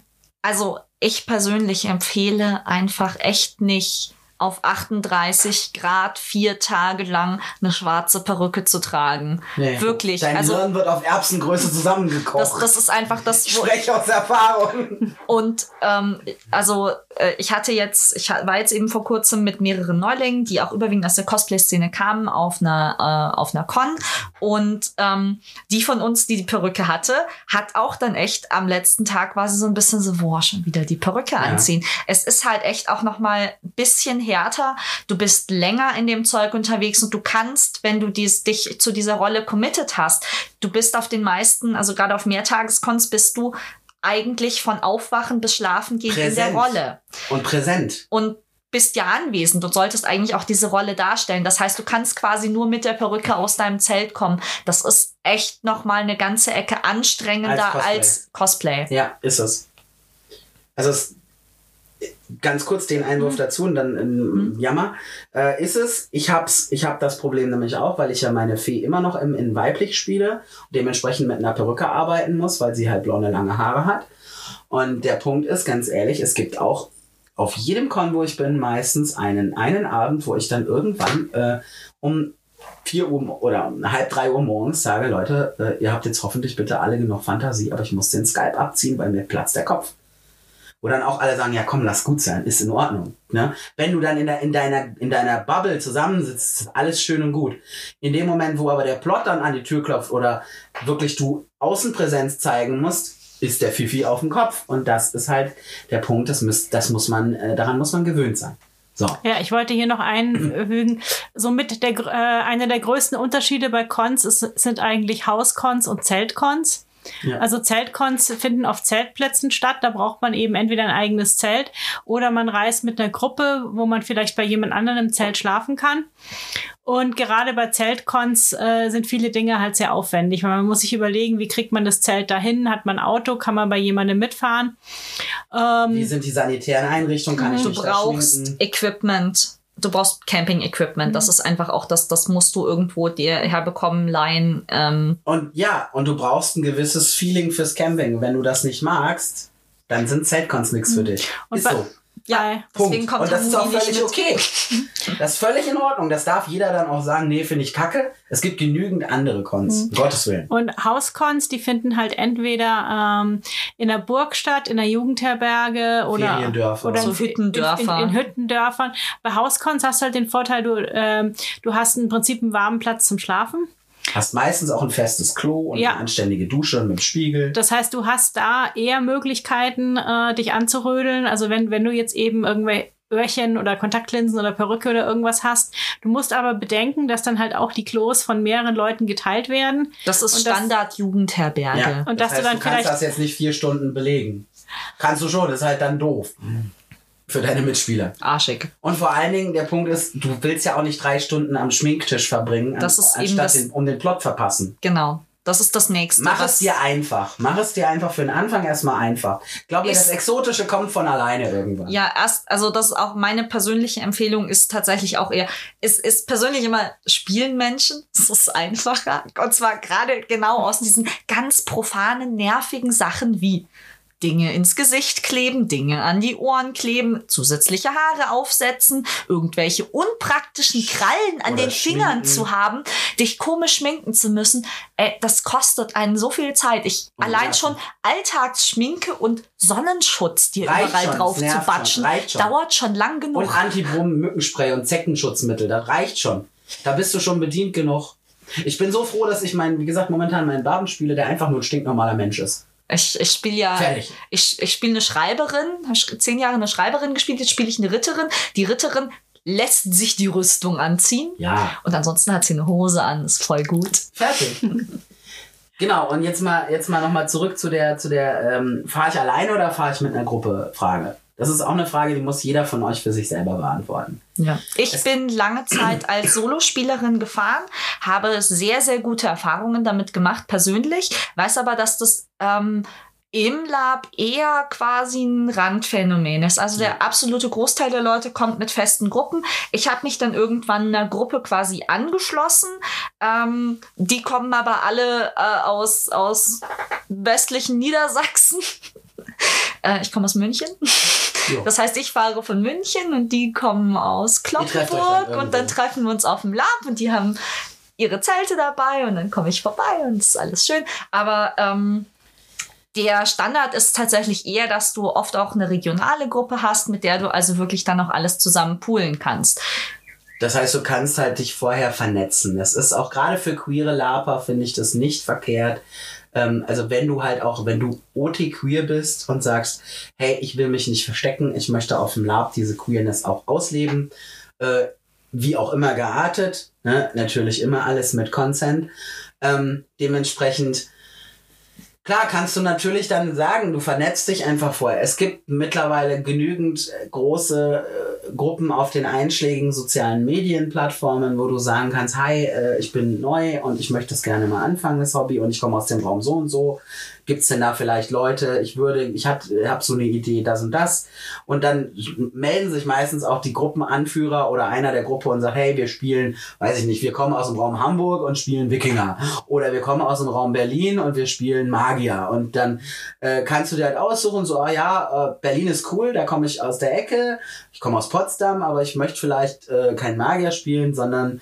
also ich persönlich empfehle einfach echt nicht auf 38 Grad vier Tage lang eine schwarze Perücke zu tragen. Nee. Wirklich. Dein also Hirn wird auf Erbsengröße zusammengekocht. das, das ist einfach das, ich spreche aus Erfahrung. Und ähm, also äh, ich hatte jetzt, ich war jetzt eben vor kurzem mit mehreren Neulingen, die auch überwiegend aus der Cosplay-Szene kamen, auf einer, äh, auf einer Con. Und ähm, die von uns, die die Perücke hatte, hat auch dann echt am letzten Tag war sie so ein bisschen so, boah, schon wieder die Perücke anziehen. Es ist halt echt auch noch mal ein bisschen härter. Du bist länger in dem Zeug unterwegs und du kannst, wenn du dies, dich zu dieser Rolle committed hast, du bist auf den meisten, also gerade auf Mehrtageskons, bist du eigentlich von Aufwachen bis Schlafen gehen in der. Rolle. Und präsent. Und bist ja anwesend und solltest eigentlich auch diese Rolle darstellen. Das heißt, du kannst quasi nur mit der Perücke aus deinem Zelt kommen. Das ist echt noch mal eine ganze Ecke anstrengender Als als Cosplay. Ja, ist es. Also es, ganz kurz den Einwurf dazu und dann ähm, Jammer. Äh, ist es, ich hab's, ich hab das Problem nämlich auch, weil ich ja meine Fee immer noch im, in weiblich spiele und dementsprechend mit einer Perücke arbeiten muss, weil sie halt blonde lange Haare hat. Und der Punkt ist, ganz ehrlich, es gibt auch auf jedem Con, wo ich bin, meistens einen, einen Abend, wo ich dann irgendwann äh, um 4 Uhr oder um halb drei Uhr morgens sage, Leute, äh, ihr habt jetzt hoffentlich bitte alle genug Fantasie, aber ich muss den Skype abziehen, weil mir platzt der Kopf. Wo dann auch alle sagen, ja komm, lass gut sein, ist in Ordnung. Ne? Wenn du dann in, der, in, deiner, in deiner Bubble zusammensitzt, ist alles schön und gut. In dem Moment, wo aber der Plot dann an die Tür klopft oder wirklich du Außenpräsenz zeigen musst, ist der Fifi auf dem Kopf. Und das ist halt der Punkt, das, muss, das muss man, äh, daran muss man gewöhnt sein. So. Ja, ich wollte hier noch einfügen, [clears throat] somit der, äh, einer der größten Unterschiede bei Cons ist, sind eigentlich Hauscons und Zeltcons. Ja. Also Zeltcons finden auf Zeltplätzen statt. Da braucht man eben entweder ein eigenes Zelt oder man reist mit einer Gruppe, wo man vielleicht bei jemand anderem im Zelt schlafen kann. Und gerade bei Zeltcons äh, sind viele Dinge halt sehr aufwendig, weil man muss sich überlegen, wie kriegt man das Zelt dahin? Hat man ein Auto? Kann man bei jemandem mitfahren? Ähm, Wie sind die sanitären Einrichtungen? Kann ich Du brauchst? Equipment. Du brauchst Camping-Equipment. Das ist einfach auch das, das musst du irgendwo dir herbekommen, leihen. Ähm, Und ja, und du brauchst ein gewisses Feeling fürs Camping. Wenn du das nicht magst, dann sind Zeltcons nichts für dich. Und ist so. Ja, Punkt. deswegen kommt und das ist auch völlig okay. [laughs] Das ist völlig in Ordnung. Das darf jeder dann auch sagen, nee, finde ich kacke. Es gibt genügend andere Cons. Um Gottes Willen. Und Hauscons, die finden halt entweder ähm, in der Burg statt, in der Jugendherberge oder, oder So in, Hüttendörfer. In, in, in Hüttendörfern. Bei Hauscons hast du halt den Vorteil, du, ähm, du hast im Prinzip einen warmen Platz zum Schlafen. Hast meistens auch ein festes Klo und Ja. eine anständige Dusche mit dem Spiegel. Das heißt, du hast da eher Möglichkeiten, äh, dich anzurödeln. Also wenn, wenn du jetzt eben irgendwelche Öhrchen oder Kontaktlinsen oder Perücke oder irgendwas hast. Du musst aber bedenken, dass dann halt auch die Klos von mehreren Leuten geteilt werden. Das ist Standard-Jugendherberge. ja. Und das dass du heißt, dann du kannst vielleicht- das jetzt nicht vier Stunden belegen. Kannst du schon, das ist halt dann doof. Für deine Mitspieler. Arschig. Und vor allen Dingen, der Punkt ist, du willst ja auch nicht drei Stunden am Schminktisch verbringen, Das ist eben anstatt das- den, um den Plot verpassen. Genau. Das ist das nächste. Mach es dir einfach. Mach es dir einfach für den Anfang erstmal einfach. Glaub mir, Ist- das Exotische kommt von alleine irgendwann. Ja, erst, also das ist auch meine persönliche Empfehlung ist tatsächlich auch eher, es ist persönlich immer spielen Menschen, [laughs] es ist einfacher. Und zwar gerade genau aus diesen ganz profanen, nervigen Sachen wie Dinge ins Gesicht kleben, Dinge an die Ohren kleben, zusätzliche Haare aufsetzen, irgendwelche unpraktischen Krallen an Oder den Fingern schminken. zu haben, dich komisch schminken zu müssen, äh, das kostet einen so viel Zeit. Ich Und allein nerven. schon Alltagsschminke und Sonnenschutz dir Reicht überall schon, drauf zu batschen, schon, dauert schon lang genug. Und Antibrummen, Mückenspray und Zeckenschutzmittel, das reicht schon. Da bist du schon bedient genug. Ich bin so froh, dass ich meinen, wie gesagt, momentan meinen Baden spiele, der einfach nur ein stinknormaler Mensch ist. Ich, ich spiele ja, Fertig. ich, ich spiele eine Schreiberin, habe zehn Jahre eine Schreiberin gespielt, jetzt spiele ich eine Ritterin. Die Ritterin lässt sich die Rüstung anziehen Ja, und ansonsten hat sie eine Hose an, ist voll gut. fertig. genau, und jetzt mal, jetzt mal nochmal zurück zu der, zu der, ähm, fahre ich alleine oder fahre ich mit einer Gruppe Frage. Das ist auch eine Frage, die muss jeder von euch für sich selber beantworten. Ja. Ich bin lange Zeit als Solospielerin gefahren, habe sehr, sehr gute Erfahrungen damit gemacht, persönlich, weiß aber, dass das ähm, im Lab eher quasi ein Randphänomen ist. Also der absolute Großteil der Leute kommt mit festen Gruppen. Ich habe mich dann irgendwann einer Gruppe quasi angeschlossen. Ähm, die kommen aber alle äh, aus, aus westlichen Niedersachsen. [laughs] äh, ich komme aus München. Jo. Das heißt, ich fahre von München und die kommen aus euch dann Kloppenburg und dann treffen wir uns auf dem Lab und die haben ihre Zelte dabei und dann komme ich vorbei und es ist alles schön. Aber ähm, der Standard ist tatsächlich eher, dass du oft auch eine regionale Gruppe hast, mit der du also wirklich dann auch alles zusammen poolen kannst. Das heißt, du kannst halt dich vorher vernetzen. Das ist auch gerade für queere Laper, finde ich das nicht verkehrt. Ähm, also wenn du halt auch, wenn du OT queer bist und sagst, hey, ich will mich nicht verstecken, ich möchte auf dem Lab diese Queerness auch ausleben, äh, wie auch immer geartet, ne? natürlich immer alles mit Consent. Ähm, dementsprechend Klar, kannst du natürlich dann sagen, du vernetzt dich einfach vorher. Es gibt mittlerweile genügend äh, große äh, Gruppen auf den einschlägigen sozialen Medienplattformen, wo du sagen kannst, hi, äh, ich bin neu und ich möchte das gerne mal anfangen, das Hobby, und ich komme aus dem Raum so und so. Gibt's denn da vielleicht Leute, ich würde, ich hab, hab so eine Idee, das und das. Und dann melden sich meistens auch die Gruppenanführer oder einer der Gruppe und sagt, hey, wir spielen, weiß ich nicht, wir kommen aus dem Raum Hamburg und spielen Wikinger. Oder wir kommen aus dem Raum Berlin und wir spielen Magier. Und dann äh, kannst du dir halt aussuchen, so, ah ja, äh, Berlin ist cool, da komme ich aus der Ecke, ich komme aus Potsdam, aber ich möchte vielleicht äh, kein Magier spielen, sondern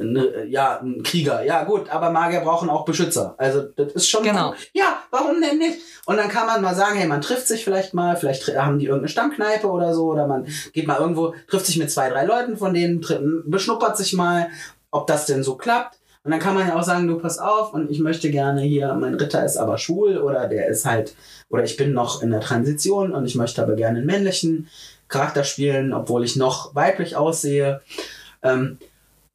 ne, ja, ein Krieger. Ja, gut, aber Magier brauchen auch Beschützer. Also, das ist schon. Genau. cool. Ja, warum denn nicht? Und dann kann man mal sagen, hey, man trifft sich vielleicht mal, vielleicht haben die irgendeine Stammkneipe oder so, oder man geht mal irgendwo, trifft sich mit zwei, drei Leuten von denen, beschnuppert sich mal, ob das denn so klappt. Und dann kann man ja auch sagen, du pass auf und ich möchte gerne hier, mein Ritter ist aber schwul oder der ist halt, oder ich bin noch in der Transition und ich möchte aber gerne einen männlichen Charakter spielen, obwohl ich noch weiblich aussehe. Ähm,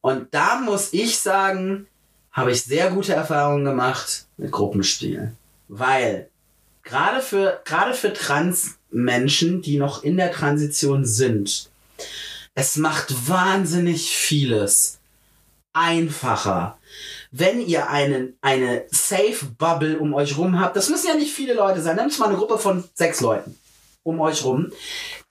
und da muss ich sagen, habe ich sehr gute Erfahrungen gemacht mit Gruppenspielen. Weil gerade für, gerade für Trans-Menschen, die noch in der Transition sind, es macht wahnsinnig vieles einfacher. Wenn ihr einen, eine Safe Bubble um euch rum habt, das müssen ja nicht viele Leute sein, nehmt mal eine Gruppe von sechs Leuten um euch rum,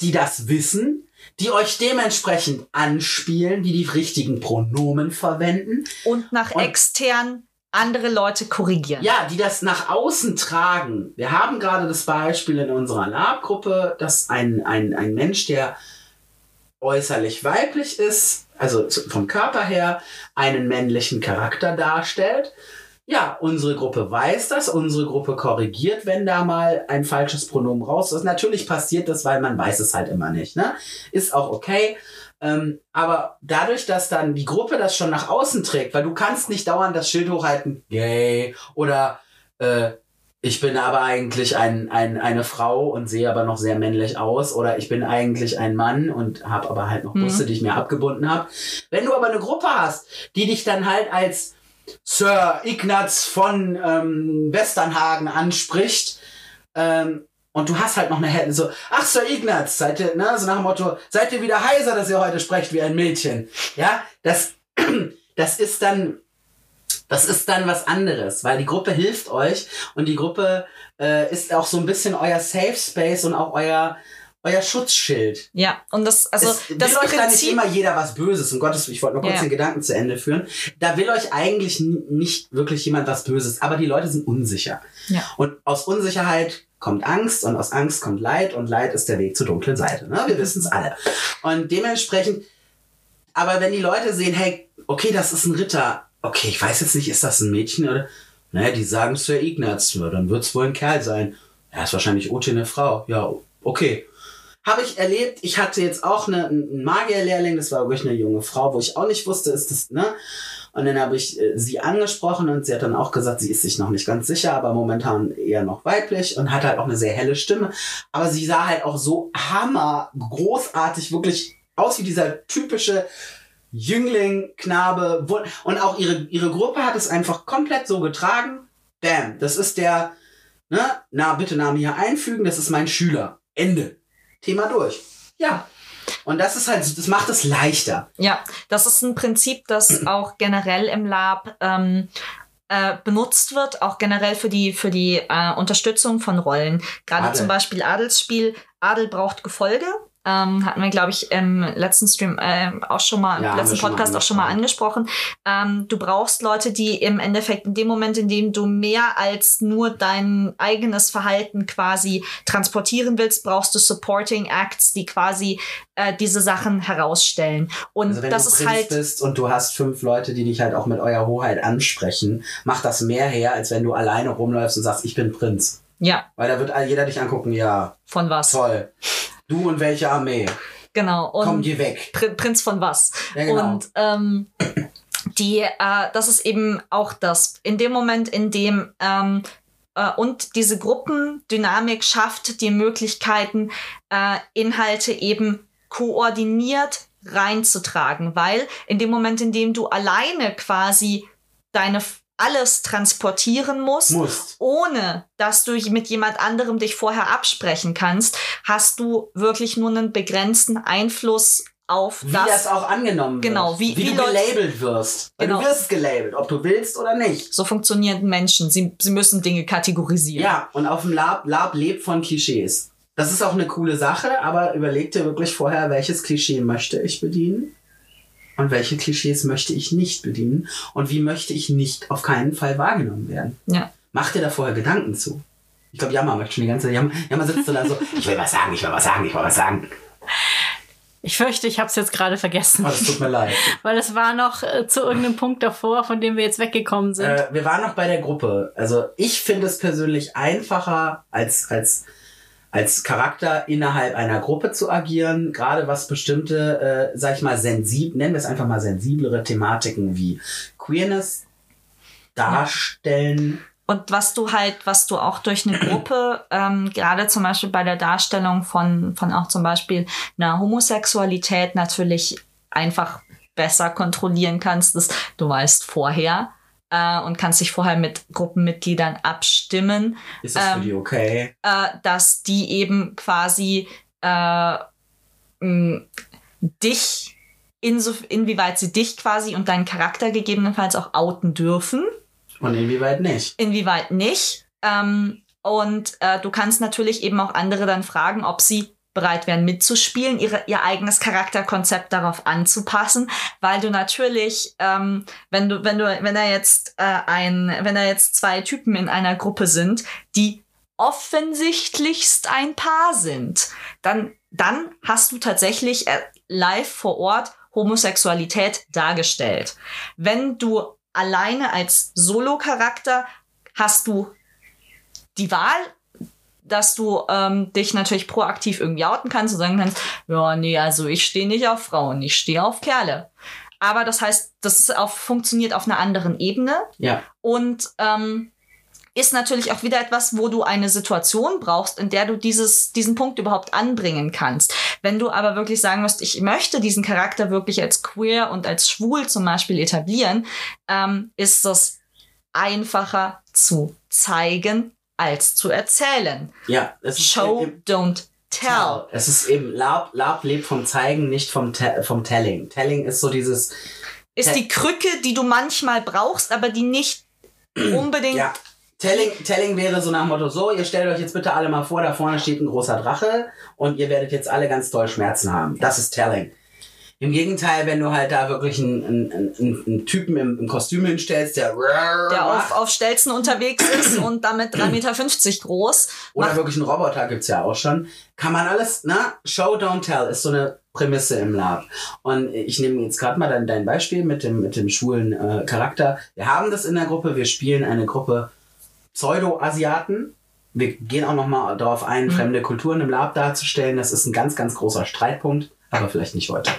die das wissen, die euch dementsprechend anspielen, die die richtigen Pronomen verwenden, Und nach Und- extern andere Leute korrigieren. ja, die das nach außen tragen. Wir haben gerade das Beispiel in unserer Lab-Gruppe, dass ein, ein, ein Mensch, der äußerlich weiblich ist, also vom Körper her, einen männlichen Charakter darstellt. Ja, unsere Gruppe weiß das, unsere Gruppe korrigiert, wenn da mal ein falsches Pronomen raus ist. Natürlich passiert das, weil man weiß es halt immer nicht. Ne? Ist auch okay. Ähm, aber dadurch, dass dann die Gruppe das schon nach außen trägt, weil du kannst nicht dauernd das Schild hochhalten, gay, oder äh, ich bin aber eigentlich ein, ein, eine Frau und sehe aber noch sehr männlich aus, oder ich bin eigentlich ein Mann und habe aber halt noch Mhm. Brüste, die ich mir abgebunden habe. Wenn du aber eine Gruppe hast, die dich dann halt als Sir Ignaz von ähm, Westernhagen anspricht, ähm, und du hast halt noch eine Hände so, ach Sir Ignaz, seid ihr, ne, so nach dem Motto, seid ihr wieder heiser, dass ihr heute sprecht wie ein Mädchen. Ja, das, [clears throat] das ist dann, Das ist dann was anderes, weil die Gruppe hilft euch und die Gruppe äh, ist auch so ein bisschen euer Safe Space und auch euer euer Schutzschild. Ja, und das, also es das will euch da nicht immer jeder was Böses. Um Gottes Willen, ich wollte nur kurz Ja. den Gedanken zu Ende führen. Da will euch eigentlich nicht wirklich jemand was Böses, aber die Leute sind unsicher. Ja. Und aus Unsicherheit kommt Angst und aus Angst kommt Leid und Leid ist der Weg zur dunklen Seite. Ne? Wir wissen es alle. Und dementsprechend, aber wenn die Leute sehen, hey, okay, das ist ein Ritter, okay, ich weiß jetzt nicht, ist das ein Mädchen oder, naja, die sagen Sir Ignaz, ja, dann wird es wohl ein Kerl sein. Ja, ist wahrscheinlich Ute eine Frau. Ja, okay. Habe ich erlebt, ich hatte jetzt auch eine, einen Magierlehrling, das war wirklich eine junge Frau, wo ich auch nicht wusste, ist das, ne? Und dann habe ich äh, sie angesprochen und sie hat dann auch gesagt, sie ist sich noch nicht ganz sicher, aber momentan eher noch weiblich und hat halt auch eine sehr helle Stimme. Aber sie sah halt auch so hammer großartig, wirklich aus wie dieser typische Jüngling, Knabe. Und auch ihre, ihre Gruppe hat es einfach komplett so getragen. Bam, das ist der, ne? Na, bitte Name hier einfügen, das ist mein Schüler. Ende. Thema durch. Ja. Und das ist halt, das macht es leichter. ja, das ist ein Prinzip, das [clears throat] auch generell im Lab ähm, äh, benutzt wird, auch generell für die, für die äh, Unterstützung von Rollen. Gerade Adel. zum Beispiel Adelsspiel. Adel braucht Gefolge. Ähm, hatten wir, glaube ich, im letzten Stream äh, auch schon mal, Ja, im letzten Podcast auch schon mal angesprochen. Ähm, du brauchst Leute, die im Endeffekt in dem Moment, in dem du mehr als nur dein eigenes Verhalten quasi transportieren willst, brauchst du Supporting Acts, die quasi äh, diese Sachen herausstellen. Und Also wenn das du ist Prinz halt. bist und du hast fünf Leute, die dich halt auch mit eurer Hoheit ansprechen, macht das mehr her, als wenn du alleine rumläufst und sagst, ich bin Prinz. Ja, Weil da wird jeder dich angucken, ja, von was? toll. Du und welche Armee? Genau. Und Komm, geh weg. Prin- Prinz von was? Ja, genau. Und ähm, die, äh, das ist eben auch das. In dem Moment, in dem ähm, äh, und diese Gruppendynamik schafft die Möglichkeiten, äh, Inhalte eben koordiniert reinzutragen, weil in dem Moment, in dem du alleine quasi deine alles transportieren musst, Musst. ohne dass du mit jemand anderem dich vorher absprechen kannst, hast du wirklich nur einen begrenzten Einfluss auf Wie das, auch angenommen Genau, wird. wie- wie, wie du gelabelt wirst. Genau. du wirst gelabelt, ob du willst oder nicht. So funktionieren Menschen. Sie, sie müssen Dinge kategorisieren. Ja, und auf dem Lab, Lab lebt von Klischees. Das ist auch eine coole Sache, aber überleg dir wirklich vorher, welches Klischee möchte ich bedienen und welche Klischees möchte ich nicht bedienen und wie möchte ich nicht auf keinen Fall wahrgenommen werden. Ja. Mach dir da vorher Gedanken zu. Ich glaube, Jammer möchte schon die ganze Zeit. Jammer, Jammer sitzt so da so, [laughs] ich will was sagen, ich will was sagen, ich will was sagen. Ich fürchte, ich habe es jetzt gerade vergessen. Oh, das tut mir leid. [laughs] Weil es war noch äh, zu irgendeinem Punkt davor, von dem wir jetzt weggekommen sind. Äh, wir waren noch bei der Gruppe. Also ich finde es persönlich einfacher als, als, als Charakter innerhalb einer Gruppe zu agieren, gerade was bestimmte, äh, sag ich mal, sensib, nennen wir es einfach mal sensiblere Thematiken wie Queerness darstellen. Und was du halt, was du auch durch eine Gruppe, [clears throat] ähm, gerade zum Beispiel bei der Darstellung von, von auch zum Beispiel einer Homosexualität natürlich einfach besser kontrollieren kannst, ist, du weißt vorher äh, und kannst dich vorher mit Gruppenmitgliedern abstimmen, Ist das für Ähm, die okay? äh, dass die eben quasi äh, mh, dich, inso, inwieweit sie dich quasi und deinen Charakter gegebenenfalls auch outen dürfen Und inwieweit nicht? inwieweit nicht. Ähm, und äh, du kannst natürlich eben auch andere dann fragen, ob sie bereit wären mitzuspielen, ihre, ihr eigenes Charakterkonzept darauf anzupassen, weil du natürlich, ähm, wenn du, wenn du, wenn da jetzt äh, ein, wenn da jetzt zwei Typen in einer Gruppe sind, die offensichtlichst ein Paar sind, dann, dann hast du tatsächlich äh, live vor Ort Homosexualität dargestellt. Wenn du alleine als Solo-Charakter hast du die Wahl, dass du ähm, dich natürlich proaktiv irgendwie outen kannst und sagen kannst, ja, nee, also ich stehe nicht auf Frauen, ich stehe auf Kerle. Aber das heißt, das ist auf, funktioniert auf einer anderen Ebene Ja. und ähm, ist natürlich auch wieder etwas, wo du eine Situation brauchst, in der du dieses, diesen Punkt überhaupt anbringen kannst. Wenn du aber wirklich sagen musst, ich möchte diesen Charakter wirklich als queer und als schwul zum Beispiel etablieren, ähm, ist das einfacher zu zeigen als zu erzählen. Ja. Es ist Show, im- don't tell. Es ist eben, Lab, Lab lebt vom Zeigen, nicht vom, Te vom Telling. Telling ist so dieses, ist die Krücke, die du manchmal brauchst, aber die nicht [clears throat] unbedingt. Ja. Telling, Telling wäre so nach dem Motto, so, ihr stellt euch jetzt bitte alle mal vor, da vorne steht ein großer Drache und ihr werdet jetzt alle ganz toll Schmerzen haben. Das ist Telling. Im Gegenteil, wenn du halt da wirklich einen, einen, einen, einen Typen im, im Kostüm hinstellst, der, der auf, [laughs] auf Stelzen unterwegs ist und damit 3,50 Meter groß. Oder wirklich einen Roboter gibt's ja auch schon. Kann man alles, na, Show, don't tell ist so eine Prämisse im Lab. Und ich nehme jetzt gerade mal dein, dein Beispiel mit dem, mit dem schwulen äh, Charakter. Wir haben das in der Gruppe, wir spielen eine Gruppe Pseudo-Asiaten. Wir gehen auch nochmal darauf ein, fremde Kulturen im Lab darzustellen. Das ist ein ganz, ganz großer Streitpunkt, aber vielleicht nicht heute.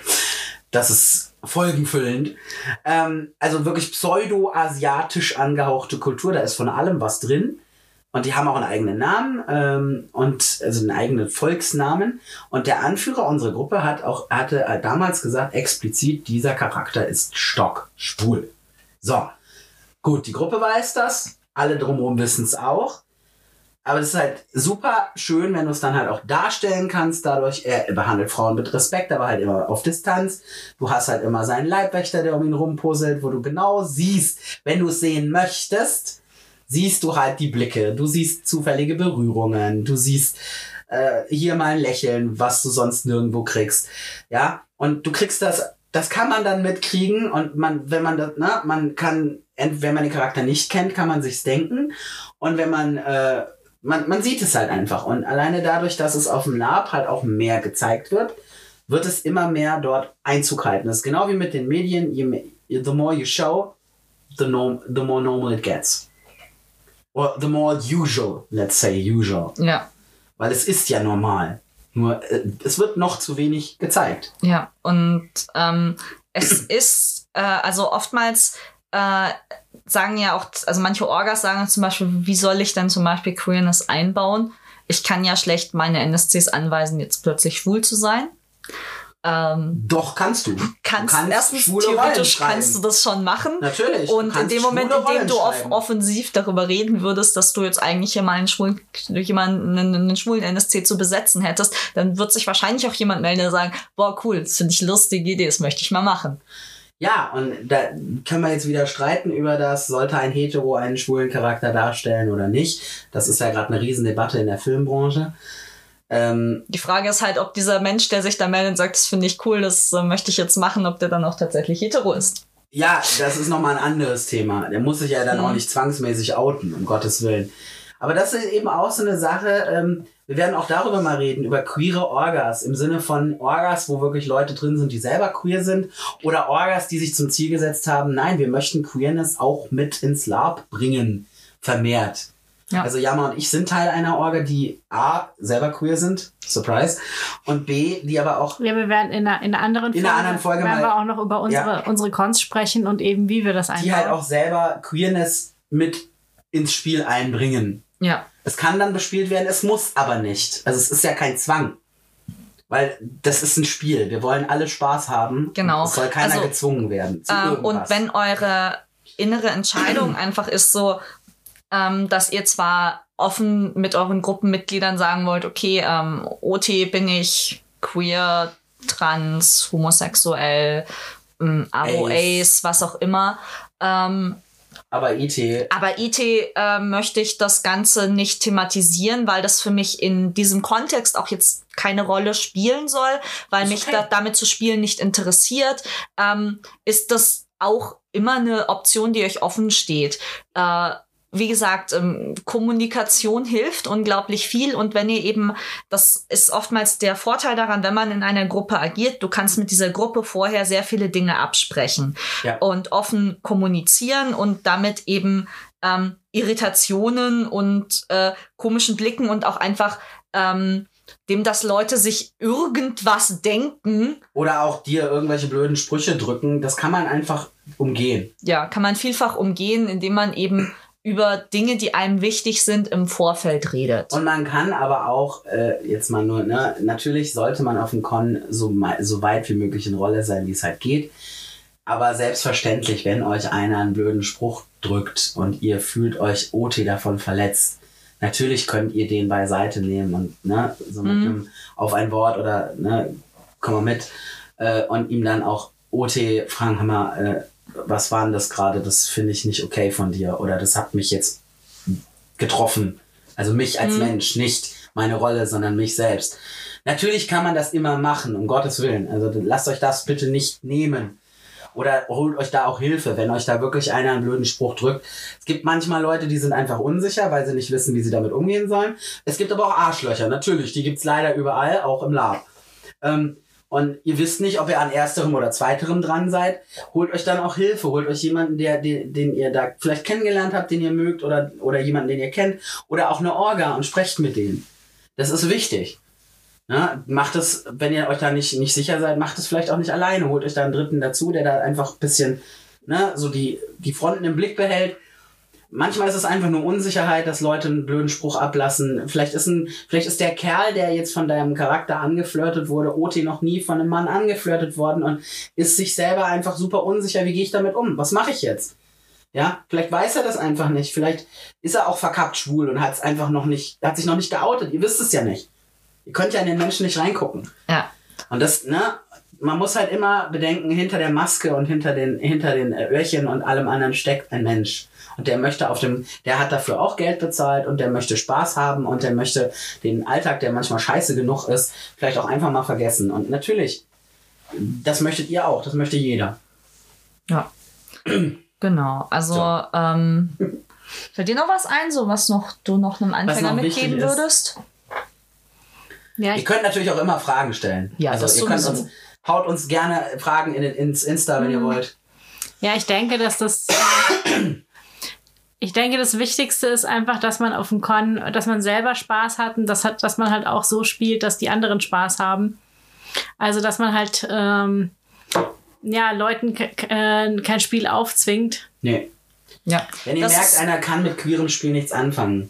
Das ist folgenfüllend. Ähm, also wirklich pseudo-asiatisch angehauchte Kultur, da ist von allem was drin. Und die haben auch einen eigenen Namen ähm, und also einen eigenen Volksnamen. Und der Anführer unserer Gruppe hat auch hatte damals gesagt explizit, dieser Charakter ist stockschwul. So, gut, die Gruppe weiß das, alle drumherum wissen es auch. Aber es ist halt super schön, wenn du es dann halt auch darstellen kannst. Dadurch, er behandelt Frauen mit Respekt, aber halt immer auf Distanz. Du hast halt immer seinen Leibwächter, der um ihn rumpuzzelt, wo du genau siehst, wenn du es sehen möchtest, siehst du halt die Blicke. Du siehst zufällige Berührungen. Du siehst äh, hier mal ein Lächeln, was du sonst nirgendwo kriegst. Ja, und du kriegst das, das kann man dann mitkriegen und man, wenn man das, ne, man kann, wenn man den Charakter nicht kennt, kann man sich's denken und wenn man, äh, man, man sieht es halt einfach und alleine dadurch, dass es auf dem Lab halt auch mehr gezeigt wird, wird es immer mehr dort Einzug halten. Das ist genau wie mit den Medien, mehr, the more you show, the, norm, the more normal it gets. Or the more usual, let's say usual. Ja, Weil es ist ja normal. Nur äh, es wird noch zu wenig gezeigt. ja. Und ähm, es ist, äh, also oftmals äh, sagen ja auch, also manche Orgas sagen zum Beispiel, wie soll ich denn zum Beispiel Queerness einbauen? Ich kann ja schlecht meine NSCs anweisen, jetzt plötzlich schwul zu sein. Ähm, Doch kannst du. kannst, du kannst erstens theoretisch kannst du das schon machen. Natürlich. Und in dem Moment, in dem du off offensiv darüber reden würdest, dass du jetzt eigentlich hier mal einen schwulen, jemanden, einen, einen schwulen NSC zu besetzen hättest, dann wird sich wahrscheinlich auch jemand melden, der sagen, boah, cool, das finde ich lustige Idee, das möchte ich mal machen. Ja, und da können wir jetzt wieder streiten über das, sollte ein Hetero einen schwulen Charakter darstellen oder nicht. Das ist ja gerade eine Riesendebatte in der Filmbranche. Ähm, Die Frage ist halt, ob dieser Mensch, der sich da meldet und sagt, das finde ich cool, das äh, möchte ich jetzt machen, ob der dann auch tatsächlich hetero ist. ja, das ist nochmal ein anderes Thema. Der muss sich ja dann Mhm. auch nicht zwangsmäßig outen, um Gottes Willen. Aber das ist eben auch so eine Sache, ähm, wir werden auch darüber mal reden, über queere Orgas, im Sinne von Orgas, wo wirklich Leute drin sind, die selber queer sind, oder Orgas, die sich zum Ziel gesetzt haben, nein, wir möchten Queerness auch mit ins Lab bringen, vermehrt. Ja. Also Jama und ich sind Teil einer Orga, die A, selber queer sind, Surprise, und B, die aber auch Ja, wir werden in einer, in einer anderen In einer anderen Folge werden mal- wir auch noch über unsere, Ja. unsere Cons sprechen und eben wie wir das einbauen. die halt auch selber Queerness mit ins Spiel einbringen. Ja. Es kann dann bespielt werden, es muss aber nicht. Also es ist ja kein Zwang. Weil das ist ein Spiel. Wir wollen alle Spaß haben. Genau. Es soll keiner Also, gezwungen werden. Zu Ähm, und wenn eure innere Entscheidung [clears throat] einfach ist so, ähm, dass ihr zwar offen mit euren Gruppenmitgliedern sagen wollt, okay, ähm, OT bin ich queer, trans, homosexuell, ähm, AOAs, was auch immer. Ähm, aber IT, aber IT äh, möchte ich das Ganze nicht thematisieren, weil das für mich in diesem Kontext auch jetzt keine Rolle spielen soll, weil Ist mich okay. da, damit zu spielen nicht interessiert, ähm, ist das auch immer eine Option, die euch offen steht. Äh, wie gesagt, ähm, Kommunikation hilft unglaublich viel und wenn ihr eben, das ist oftmals der Vorteil daran, wenn man in einer Gruppe agiert, du kannst mit dieser Gruppe vorher sehr viele Dinge absprechen Ja. und offen kommunizieren und damit eben ähm, Irritationen und äh, komischen Blicken und auch einfach ähm, dem, dass Leute sich irgendwas denken, oder auch dir irgendwelche blöden Sprüche drücken, das kann man einfach umgehen. ja, kann man vielfach umgehen, indem man eben über Dinge, die einem wichtig sind, im Vorfeld redet. Und man kann aber auch, äh, jetzt mal nur, ne, natürlich sollte man auf dem Con so, so weit wie möglich in Rolle sein, wie es halt geht. Aber selbstverständlich, wenn euch einer einen blöden Spruch drückt und ihr fühlt euch OT davon verletzt, natürlich könnt ihr den beiseite nehmen und ne, so mit Mhm. einem auf ein Wort oder ne, komm mal mit äh, und ihm dann auch OT, Frank, hör mal, äh, was war denn das gerade? Das finde ich nicht okay von dir. Oder das hat mich jetzt getroffen. Also mich als Mensch, nicht meine Rolle, sondern mich selbst. Natürlich kann man das immer machen, um Gottes Willen. Also lasst euch das bitte nicht nehmen. Oder holt euch da auch Hilfe, wenn euch da wirklich einer einen blöden Spruch drückt. Es gibt manchmal Leute, die sind einfach unsicher, weil sie nicht wissen, wie sie damit umgehen sollen. Es gibt aber auch Arschlöcher, natürlich. Die gibt's leider überall, auch im Lab. Ähm, und ihr wisst nicht, ob ihr an ersterem oder zweiterem dran seid, holt euch dann auch Hilfe, holt euch jemanden, der, den, den ihr da vielleicht kennengelernt habt, den ihr mögt, oder, oder jemanden, den ihr kennt, oder auch eine Orga und sprecht mit denen. Das ist wichtig. Ja, macht es, wenn ihr euch da nicht, nicht sicher seid, macht es vielleicht auch nicht alleine. Holt euch da einen Dritten dazu, der da einfach ein bisschen ne, so die, die Fronten im Blick behält. Manchmal ist es einfach nur Unsicherheit, dass Leute einen blöden Spruch ablassen. Vielleicht ist, ein, vielleicht ist der Kerl, der jetzt von deinem Charakter angeflirtet wurde, OT noch nie von einem Mann angeflirtet worden und ist sich selber einfach super unsicher, wie gehe ich damit um? Was mache ich jetzt? Ja, vielleicht weiß er das einfach nicht. Vielleicht ist er auch verkappt schwul und hat es einfach noch nicht, hat sich noch nicht geoutet. Ihr wisst es ja nicht. Ihr könnt ja in den Menschen nicht reingucken. Ja. Und das, ne, man muss halt immer bedenken, hinter der Maske und hinter den, hinter den Öhrchen und allem anderen steckt ein Mensch. Und der möchte auf dem, der hat dafür auch Geld bezahlt und der möchte Spaß haben und der möchte den Alltag, der manchmal scheiße genug ist, vielleicht auch einfach mal vergessen. Und natürlich, das möchtet ihr auch, das möchte jeder. Ja. [clears throat] genau. Also, So. ähm, fällt dir noch was ein, so was noch du noch einem Anfänger noch mitgeben ist? würdest? Ja, Ihr könnt natürlich auch immer Fragen stellen. Ja, also ihr könnt uns, haut uns gerne Fragen in, ins Insta, wenn ihr wollt. ja, ich denke, dass das. [clears throat] Ich denke, das Wichtigste ist einfach, dass man auf dem Con, dass man selber Spaß hat und das hat, dass man halt auch so spielt, dass die anderen Spaß haben. Also, dass man halt ähm, ja Leuten äh, kein Spiel aufzwingt. Nee. Ja. Wenn ihr Das merkt, einer kann mit queerem Spiel nichts anfangen,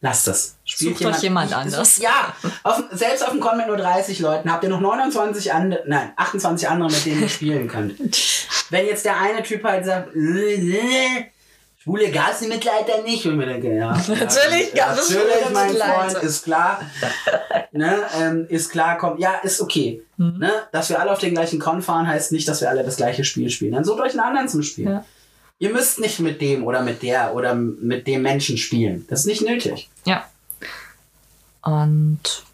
lasst es. Spielt Sucht euch jemand anders. Ja, auf, selbst auf dem Con mit nur 30 Leuten habt ihr noch 29 andere, nein, 28 andere, mit denen ihr spielen könnt. [laughs] Wenn jetzt der eine Typ halt sagt, [laughs] äh, äh, schwule Gasmitleiter nicht, und ich mir denke, ja. [laughs] Natürlich ja, gab es Natürlich, schwule mein. Freund, ist klar. ne, ähm, ist klar, kommt, ja, ist okay. Mhm. Ne, dass wir alle auf den gleichen Con fahren, heißt nicht, dass wir alle das gleiche Spiel spielen. Dann sucht euch einen anderen zum Spielen. Ja. Ihr müsst nicht mit dem oder mit der oder mit dem Menschen spielen. Das ist nicht nötig. Ja. Und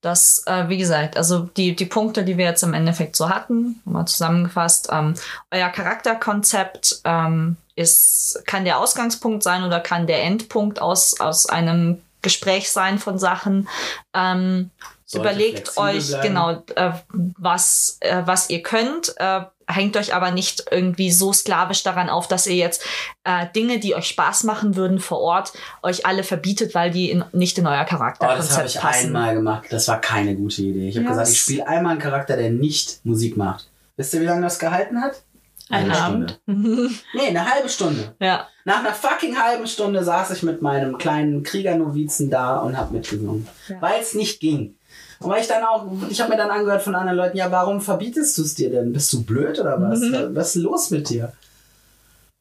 das, äh, wie gesagt, also die, die Punkte, die wir jetzt im Endeffekt so hatten, mal zusammengefasst, ähm, euer Charakterkonzept ähm, ist, kann der Ausgangspunkt sein oder kann der Endpunkt aus, aus einem Gespräch sein von Sachen. Ähm, überlegt euch bleiben. genau, äh, was, äh, was ihr könnt. Äh, hängt euch aber nicht irgendwie so sklavisch daran auf, dass ihr jetzt äh, Dinge, die euch Spaß machen würden vor Ort, euch alle verbietet, weil die in, nicht in euer Oh, das habe ich passen. einmal gemacht. Das war keine gute Idee. Ich habe Ja, gesagt, ich spiele einmal einen Charakter, der nicht Musik macht. Wisst ihr, wie lange das gehalten hat? Einen Eine Abend. Stunde. [laughs] Nee, eine halbe Stunde. Ja, Nach einer fucking halben Stunde saß ich mit meinem kleinen Kriegernovizen da und hab mitgesungen. Ja. Weil es nicht ging. Und weil ich dann auch, ich habe mir dann angehört von anderen Leuten, ja, warum verbietest du es dir denn? Bist du blöd oder was? Mhm. Was ist los mit dir?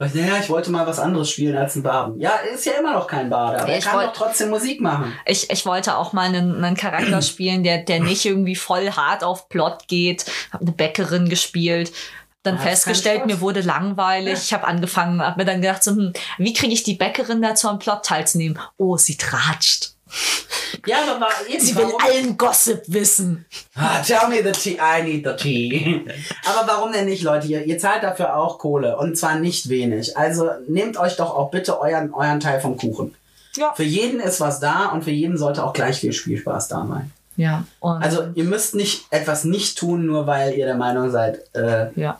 Ich, naja, ich wollte mal was anderes spielen als ein Baden. Ja, ist ja immer noch kein Bade, aber Ja, er ich kann wollt- doch trotzdem Musik machen. ich, ich wollte auch mal einen, einen Charakter [clears throat] spielen, der, der nicht irgendwie voll hart auf Plot geht. Hab eine Bäckerin gespielt. Dann festgestellt, mir wurde langweilig. Ich habe angefangen, habe mir dann gedacht, so, hm, wie kriege ich die Bäckerin dazu am Plot teilzunehmen? Oh, sie tratscht. Ja, aber war eben, Sie will warum- allen Gossip wissen. Ah, tell me the tea, I need the tea. Aber warum denn nicht, Leute? Ihr, ihr zahlt dafür auch Kohle und zwar nicht wenig. Also nehmt euch doch auch bitte euren, euren Teil vom Kuchen. Ja. Für jeden ist was da und für jeden sollte auch gleich viel Spielspaß da sein. Ja. Und, Also ihr müsst nicht etwas nicht tun, nur weil ihr der Meinung seid, äh, ja.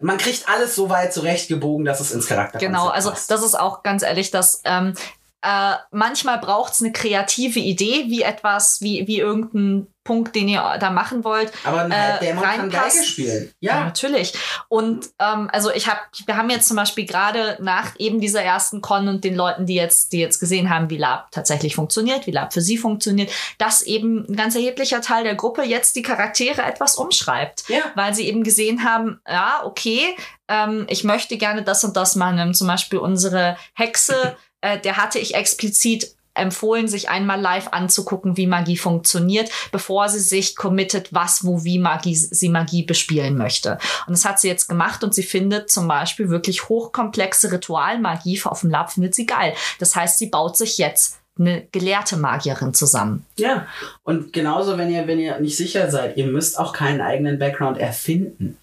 Man kriegt alles so weit zurechtgebogen, dass es ins Charakter Genau, also das ist auch ganz ehrlich, dass ähm, äh, manchmal braucht es eine kreative Idee, wie etwas, wie, wie irgendein Punkt, den ihr da machen wollt. Aber ein äh, kann reinpasst. Geige spielen. Ja, Ja. natürlich. Und ähm, also ich habe, wir haben jetzt zum Beispiel gerade nach eben dieser ersten Con und den Leuten, die jetzt, die jetzt gesehen haben, wie Lab tatsächlich funktioniert, wie Lab für sie funktioniert, dass eben ein ganz erheblicher Teil der Gruppe jetzt die Charaktere etwas umschreibt Ja. weil sie eben gesehen haben, ja, okay, ähm, ich möchte gerne das und das machen. Zum Beispiel unsere Hexe, [laughs] äh, der hatte ich explizit empfohlen, sich einmal live anzugucken, wie Magie funktioniert, bevor sie sich committet, was, wo, wie Magie, sie Magie bespielen möchte. Und das hat sie jetzt gemacht und sie findet zum Beispiel wirklich hochkomplexe Ritualmagie auf dem Lab, findet sie geil. Das heißt, sie baut sich jetzt eine gelehrte Magierin zusammen. Ja, und genauso, wenn ihr, wenn ihr nicht sicher seid, ihr müsst auch keinen eigenen Background erfinden.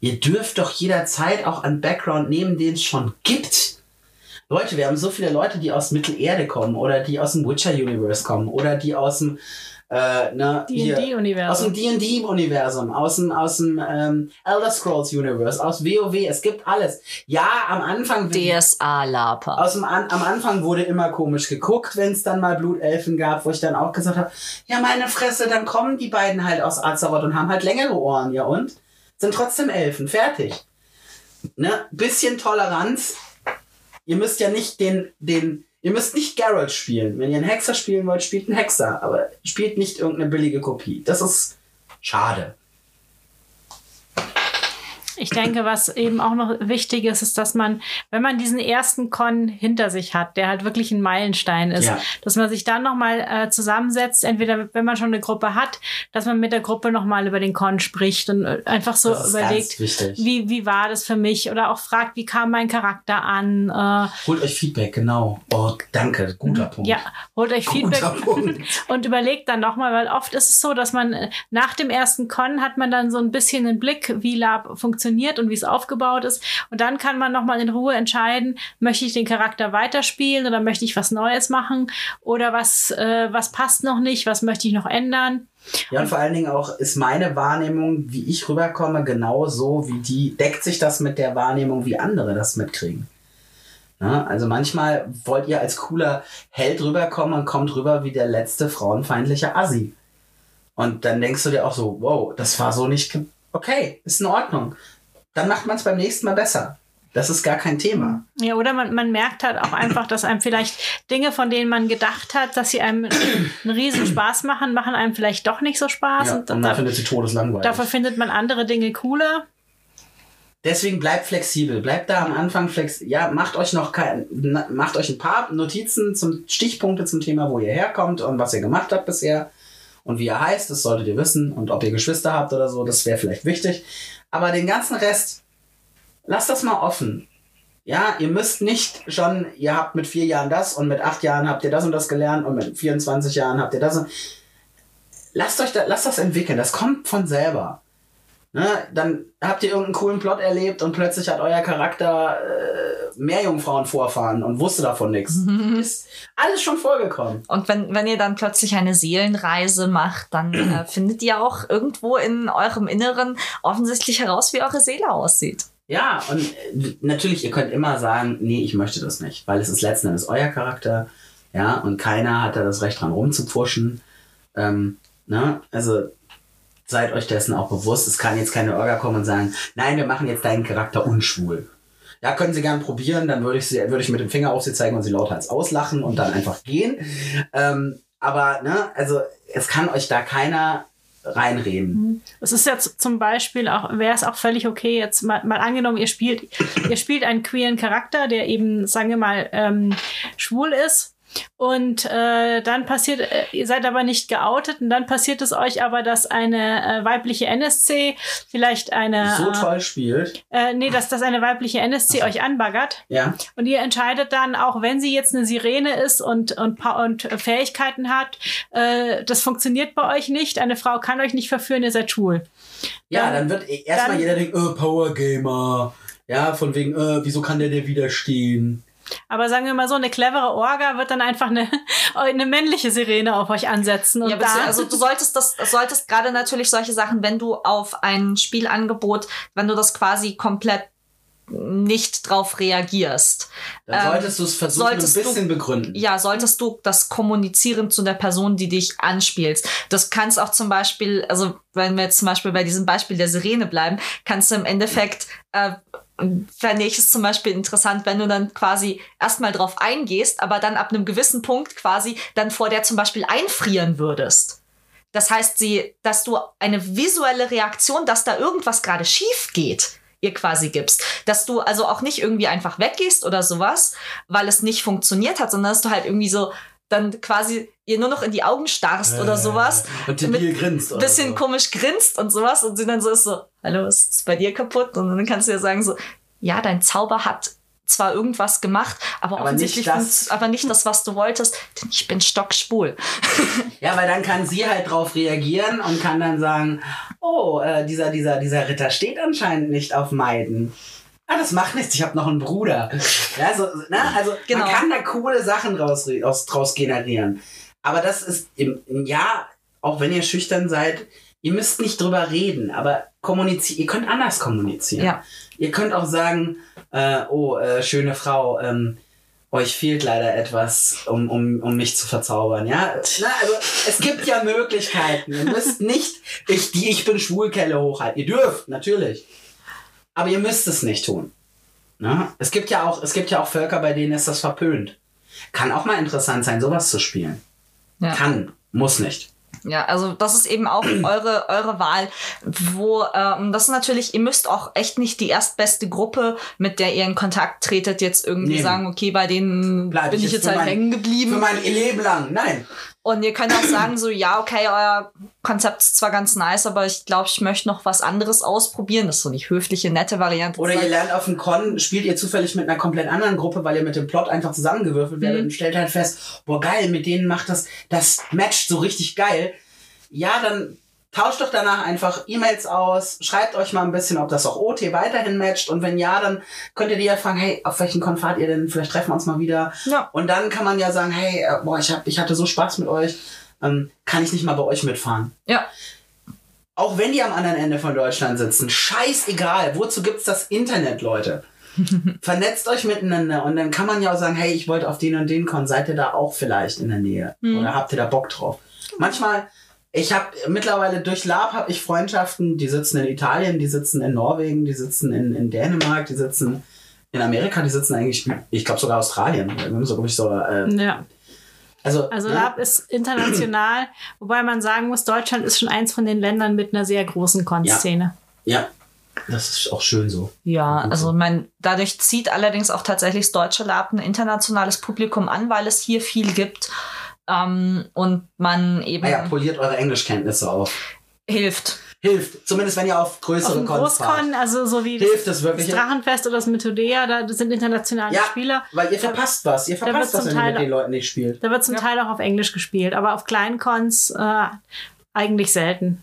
Ihr dürft doch jederzeit auch einen Background nehmen, den es schon gibt. Leute, wir haben so viele Leute, die aus Mittelerde kommen oder die aus dem Witcher-Universe kommen oder die aus dem äh, ne, D&D-Universum. aus dem D&D-Universum, aus dem, aus dem ähm, Elder Scrolls-Universe, aus WoW, es gibt alles. Ja, am Anfang... Aus dem An am Anfang wurde immer komisch geguckt, wenn es dann mal Blutelfen gab, wo ich dann auch gesagt habe, ja meine Fresse, dann kommen die beiden halt aus Azeroth und haben halt längere Ohren, ja und? Sind trotzdem Elfen, fertig. Ne? Bisschen Toleranz. Ihr müsst ja nicht den, den, ihr müsst nicht Geralt spielen. Wenn ihr einen Hexer spielen wollt, spielt einen Hexer, aber spielt nicht irgendeine billige Kopie. Das ist schade. Ich denke, was eben auch noch wichtig ist, ist, dass man, wenn man diesen ersten Con hinter sich hat, der halt wirklich ein Meilenstein ist, Ja. dass man sich dann nochmal äh, zusammensetzt, entweder wenn man schon eine Gruppe hat, dass man mit der Gruppe nochmal über den Con spricht und äh, einfach so überlegt, wie, wie war das für mich oder auch fragt, wie kam mein Charakter an. Äh, Holt euch Feedback, genau. Oh, danke, guter Punkt. ja, holt euch Feedback [laughs] [laughs] und überlegt dann nochmal, weil oft ist es so, dass man äh, nach dem ersten Con hat man dann so ein bisschen einen Blick, wie Lab funktioniert und wie es aufgebaut ist. Und dann kann man nochmal in Ruhe entscheiden, möchte ich den Charakter weiterspielen oder möchte ich was Neues machen oder was, äh, was passt noch nicht, was möchte ich noch ändern. Ja, und vor allen Dingen auch ist meine Wahrnehmung, wie ich rüberkomme, genau so wie die, deckt sich das mit der Wahrnehmung, wie andere das mitkriegen. Ja, also manchmal wollt ihr als cooler Held rüberkommen und kommt rüber wie der letzte frauenfeindliche Assi. Und dann denkst du dir auch so, wow, das war so nicht, okay, ist in Ordnung. Dann macht man es beim nächsten Mal besser. Das ist gar kein Thema. Ja, oder man, man merkt halt auch einfach, dass einem vielleicht Dinge, von denen man gedacht hat, dass sie einem einen riesen Spaß machen, machen einem vielleicht doch nicht so Spaß. Ja, und und man findet sie todeslangweilig. dafür findet man andere Dinge cooler. Deswegen bleibt flexibel. Bleibt da am Anfang flexibel. Ja, macht euch noch kein, macht euch ein paar Notizen zum Stichpunkte zum Thema, wo ihr herkommt und was ihr gemacht habt bisher und wie ihr heißt. Das solltet ihr wissen und ob ihr Geschwister habt oder so. Das wäre vielleicht wichtig. Aber den ganzen Rest, lasst das mal offen. Ja, ihr müsst nicht schon, ihr habt mit vier Jahren das und mit acht Jahren habt ihr das und das gelernt und mit 24 Jahren habt ihr das und lasst euch da, lasst das entwickeln. Das kommt von selber. Ne, dann habt ihr irgendeinen coolen Plot erlebt und plötzlich hat euer Charakter äh, Meerjungfrauen-Vorfahren und wusste davon nichts. Ist alles schon vorgekommen. Und wenn, wenn ihr dann plötzlich eine Seelenreise macht, dann äh, [clears throat] findet ihr auch irgendwo in eurem Inneren offensichtlich heraus, wie eure Seele aussieht. Ja, und äh, natürlich, ihr könnt immer sagen, nee, ich möchte das nicht, weil es ist letzten Endes euer Charakter, ja, und keiner hat da das Recht dran rumzupfuschen. Ähm, ne? Also seid euch dessen auch bewusst. Es kann jetzt keine Orga kommen und sagen, nein, wir machen jetzt deinen Charakter unschwul. Ja, können Sie gern probieren, dann würde ich, sie, würde ich mit dem Finger auf sie zeigen und sie lauthals auslachen und dann einfach gehen. Ähm, aber, ne, also es kann euch da keiner reinreden. Es ist jetzt zum Beispiel auch, wäre es auch völlig okay, jetzt mal, mal angenommen, ihr spielt, ihr spielt einen queeren Charakter, der eben, sagen wir mal, ähm, schwul ist. Und äh, dann passiert, äh, ihr seid aber nicht geoutet und dann passiert es euch aber, dass eine äh, weibliche NSC vielleicht eine So toll spielt. äh, nee, dass, dass eine weibliche NSC euch anbaggert Ja. und ihr entscheidet dann, auch wenn sie jetzt eine Sirene ist und, und, und Fähigkeiten hat, äh, das funktioniert bei euch nicht, eine Frau kann euch nicht verführen, ihr seid schwul. Ja, Dann- dann wird erstmal dann- jeder denken, äh, Power Gamer. Ja, von wegen, äh, wieso kann der dir widerstehen? Aber sagen wir mal so, eine clevere Orga wird dann einfach eine, [laughs] eine männliche Sirene auf euch ansetzen. Und Ja, da, also du solltest das, solltest gerade natürlich solche Sachen, wenn du auf ein Spielangebot, wenn du das quasi komplett nicht drauf reagierst. Dann Ähm, solltest du es versuchen, ein solltest du- bisschen begründen. Ja, solltest du das kommunizieren zu der Person, die dich anspielst. Das kannst auch zum Beispiel, also wenn wir jetzt zum Beispiel bei diesem Beispiel der Sirene bleiben, kannst du im Endeffekt, äh, fände ich es zum Beispiel interessant, wenn du dann quasi erstmal drauf eingehst, aber dann ab einem gewissen Punkt quasi dann vor der zum Beispiel einfrieren würdest. Das heißt, sie, dass du eine visuelle Reaktion, dass da irgendwas gerade schief geht, ihr quasi gibst. Dass du also auch nicht irgendwie einfach weggehst oder sowas, weil es nicht funktioniert hat, sondern dass du halt irgendwie so dann quasi ihr nur noch in die Augen starrst oder sowas. Und debil grinst. Ein bisschen so. komisch grinst und sowas und sie dann so ist so, hallo, ist es bei dir kaputt? Und dann kannst du ja sagen so, ja, dein Zauber hat zwar irgendwas gemacht, aber, Aber offensichtlich nicht aber nicht das, was du wolltest, denn ich bin stockschwul. [laughs] Ja, weil dann kann sie halt drauf reagieren und kann dann sagen, oh, äh, dieser, dieser, dieser Ritter steht anscheinend nicht auf Meiden. Ah, das macht nichts, ich habe noch einen Bruder. [laughs] Ja, so, ne? Also Genau. man kann da coole Sachen raus, aus, draus generieren. Aber das ist im, im Jahr, auch wenn ihr schüchtern seid, ihr müsst nicht drüber reden, aber kommunizieren, ihr könnt anders kommunizieren. Ja. Ihr könnt auch sagen, äh, oh, äh, schöne Frau, ähm, euch fehlt leider etwas, um, um, um mich zu verzaubern, ja? Na, also, es gibt ja Möglichkeiten. Ihr müsst nicht, ich, die Ich bin Schwulkelle hochhalten. Ihr dürft, natürlich. Aber ihr müsst es nicht tun. Na? Es gibt ja auch, es gibt ja auch Völker, bei denen ist das verpönt. Kann auch mal interessant sein, sowas zu spielen. Ja. Kann, muss nicht. Ja, also das ist eben auch [clears throat] eure, eure Wahl, wo ähm, das ist natürlich, ihr müsst auch echt nicht die erstbeste Gruppe, mit der ihr in Kontakt tretet, jetzt irgendwie Nehmen. sagen, okay, bei denen Bleib bin ich jetzt für halt mein- hängen Für geblieben. mein Leben lang. Nein. Und ihr könnt auch sagen, so, ja, okay, euer Konzept ist zwar ganz nice, aber ich glaube, ich möchte noch was anderes ausprobieren. Das ist so die höfliche, nette Variante. Oder ihr lernt auf dem Con, spielt ihr zufällig mit einer komplett anderen Gruppe, weil ihr mit dem Plot einfach zusammengewürfelt werdet Mhm. und stellt halt fest, boah geil, mit denen macht das, das matcht so richtig geil. Ja, dann tauscht doch danach einfach E-Mails aus, schreibt euch mal ein bisschen, ob das auch OT weiterhin matcht und wenn ja, dann könnt ihr die ja fragen, hey, auf welchen Con fahrt ihr denn? Vielleicht treffen wir uns mal wieder. Ja. Und dann kann man ja sagen, hey, äh, boah, ich, hab, ich hatte so Spaß mit euch, ähm, kann ich nicht mal bei euch mitfahren? Ja, Auch wenn die am anderen Ende von Deutschland sitzen, scheißegal. Wozu gibt's das Internet, Leute? [laughs] Vernetzt euch miteinander und dann kann man ja auch sagen, hey, ich wollte auf den und den Con, seid ihr da auch vielleicht in der Nähe? Oder habt ihr da Bock drauf? Manchmal, ich habe mittlerweile durch Lab habe ich Freundschaften, die sitzen in Italien, die sitzen in Norwegen, die sitzen in, in Dänemark, die sitzen in Amerika, die sitzen eigentlich, ich glaube sogar Australien. So, ich, so, äh, Ja. also, Also ne? Lab ist international, [clears throat] wobei man sagen muss, Deutschland ist schon eins von den Ländern mit einer sehr großen Con-Szene. Ja, das ist auch schön so. Ja, also so. mein, dadurch zieht allerdings auch tatsächlich das deutsche Lab ein internationales Publikum an, weil es hier viel gibt ähm, und man eben Ah ja, poliert eure Englischkenntnisse auf. hilft. Hilft. Zumindest wenn ihr auf Auf größere dem Cons fahrt. Großcon, also so wie Hilft das, wirklich? das Drachenfest oder das Methodea, da sind internationale Ja, Spieler. weil ihr verpasst was. Ihr da verpasst was, wenn ihr mit den Leuten nicht spielt. Da wird zum Ja. Teil auch auf Englisch gespielt, aber auf kleinen Cons äh, eigentlich selten.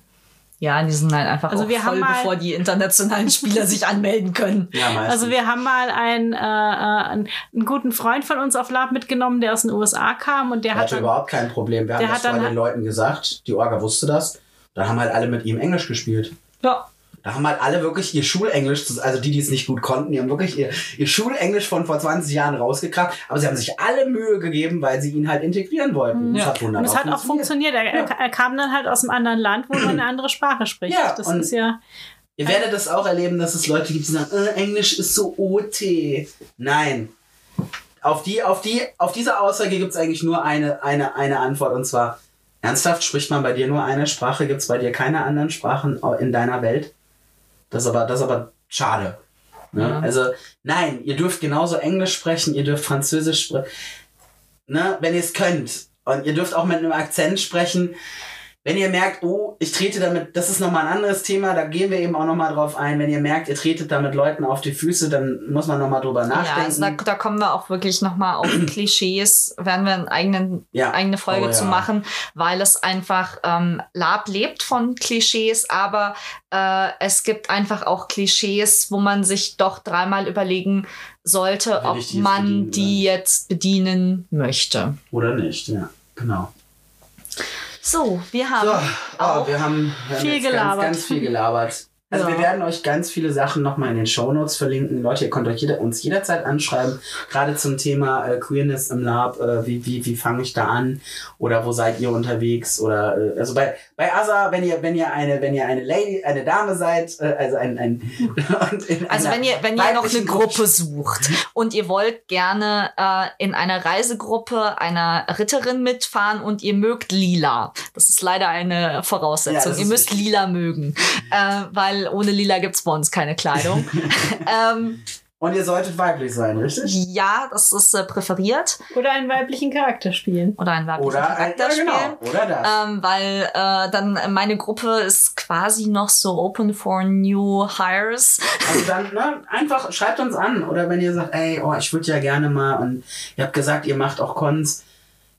Ja, die sind halt einfach Also auch wir voll, haben mal- bevor die internationalen Spieler sich anmelden können. Ja, meistens. Also wir haben mal einen, äh, äh, einen, einen guten Freund von uns auf Lab mitgenommen, der aus den USA kam und der der hat hatte dann, überhaupt kein Problem. Wir haben das hat dann bei den Leuten gesagt. Die Orga wusste das. Dann haben halt alle mit ihm Englisch gespielt. Ja. Da haben halt alle wirklich ihr Schulenglisch, also die, die es nicht gut konnten, die haben wirklich ihr, ihr Schulenglisch von vor 20 Jahren rausgekramt. Aber sie haben sich alle Mühe gegeben, weil sie ihn halt integrieren wollten. Das Ja. hat und wunderbar es hat auch funktioniert. Er, er, er kam dann halt aus einem anderen Land, wo man eine [clears throat] andere Sprache spricht. Ja, das und- ist ja. Ihr werdet das auch erleben, dass es Leute gibt, die sagen, äh, Englisch ist so OT. Nein. Auf, die, auf, die, auf diese Aussage gibt es eigentlich nur eine, eine, eine Antwort und zwar, ernsthaft, spricht man bei dir nur eine Sprache? Gibt es bei dir keine anderen Sprachen in deiner Welt? Das ist aber, das ist aber schade. Ne? Ja. Also, nein, ihr dürft genauso Englisch sprechen, ihr dürft Französisch sprechen, ne? wenn ihr es könnt. Und ihr dürft auch mit einem Akzent sprechen. Wenn ihr merkt, oh, ich trete damit, das ist nochmal ein anderes Thema, da gehen wir eben auch nochmal drauf ein. Wenn ihr merkt, ihr tretet damit Leuten auf die Füße, dann muss man nochmal drüber Ja, nachdenken. also da, da kommen wir auch wirklich nochmal auf [clears throat] Klischees, werden wir eine eigenen, Ja. eigene Folge Oh, zu ja. machen, weil es einfach, ähm, Lab lebt von Klischees, aber äh, es gibt einfach auch Klischees, wo man sich doch dreimal überlegen sollte, Will ob man die jetzt bedienen möchte. Oder nicht, ja, genau. So, wir haben So, oh, auch wir haben, wir haben Viel gelabert. Ganz, ganz viel gelabert. Also Ja. wir werden euch ganz viele Sachen nochmal in den Shownotes verlinken. Leute, ihr könnt euch jeder, uns jederzeit anschreiben, gerade zum Thema äh, Queerness im Lab, äh, wie, wie, wie fange ich da an oder wo seid ihr unterwegs oder äh, also bei, bei Asa, wenn ihr, wenn ihr eine, wenn ihr eine Lady, eine Dame seid, äh, also ein, ein [laughs] Also wenn ihr, wenn ihr noch eine Gruppe sucht und ihr wollt gerne äh, in einer Reisegruppe einer Ritterin mitfahren und ihr mögt lila. Das ist leider eine Ja, Voraussetzung. das ihr müsst lila mögen, äh, weil ohne lila gibt's bei uns keine Kleidung. [laughs] ähm, Und ihr solltet weiblich sein, richtig? Ja, das ist äh, präferiert. Oder einen weiblichen Charakter spielen. Oder ein weiblicher Oder ein, Charakter ja, genau. spielen. Oder das. Ähm, weil äh, dann meine Gruppe ist quasi noch so open for new hires. Also dann, ne, einfach schreibt uns an. Oder wenn ihr sagt, ey, oh, ich würde ja gerne mal und ihr habt gesagt, ihr macht auch Cons.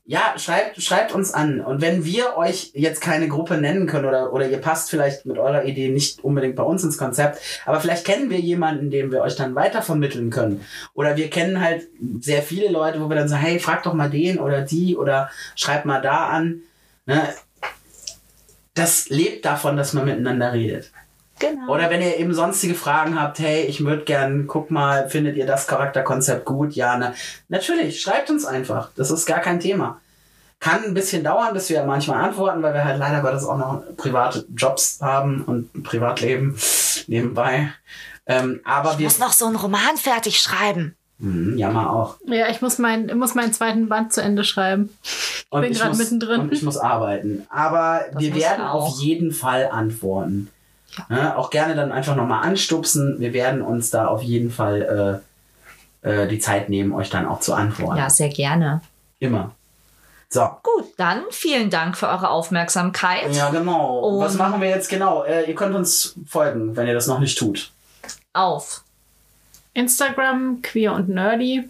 Ja, schreibt, schreibt uns an. Und wenn wir euch jetzt keine Gruppe nennen können oder, oder ihr passt vielleicht mit eurer Idee nicht unbedingt bei uns ins Konzept, aber vielleicht kennen wir jemanden, den wir euch dann weitervermitteln können. Oder wir kennen halt sehr viele Leute, wo wir dann sagen, hey, frag doch mal den oder die oder schreibt mal da an. Ne? Das lebt davon, dass man miteinander redet. Genau. Oder wenn ihr eben sonstige Fragen habt, hey, ich würde gern, guck mal, findet ihr das Charakterkonzept gut? Ja, ne? Natürlich, schreibt uns einfach. Das ist gar kein Thema. Kann ein bisschen dauern, bis wir manchmal antworten, weil wir halt leider Gottes auch noch private Jobs haben und ein Privatleben nebenbei. Ähm, aber ich wir. muss noch so einen Roman fertig schreiben. Hm, ja, mal auch. Ja, ich muss, mein, ich muss meinen zweiten Band zu Ende schreiben. Und bin ich muss- mittendrin. Und ich muss arbeiten. Aber Das wir werden er auf jeden Fall antworten. Ne? Auch gerne dann einfach nochmal anstupsen. Wir werden uns da auf jeden Fall äh, äh, die Zeit nehmen, euch dann auch zu antworten. Ja, sehr gerne. Immer. So. Gut, dann vielen Dank für eure Aufmerksamkeit. Ja, genau. Und- Was machen wir jetzt genau? Äh, ihr könnt uns folgen, wenn ihr das noch nicht tut. Auf. Instagram, queer und nerdy.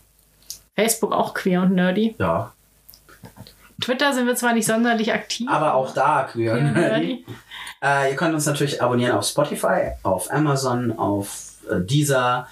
Facebook auch queer und nerdy. Ja. Twitter sind wir zwar nicht sonderlich aktiv. Aber auch da, queer. queer und nerdy. Äh, ihr könnt uns natürlich abonnieren auf Spotify, auf Amazon, auf äh, Deezer,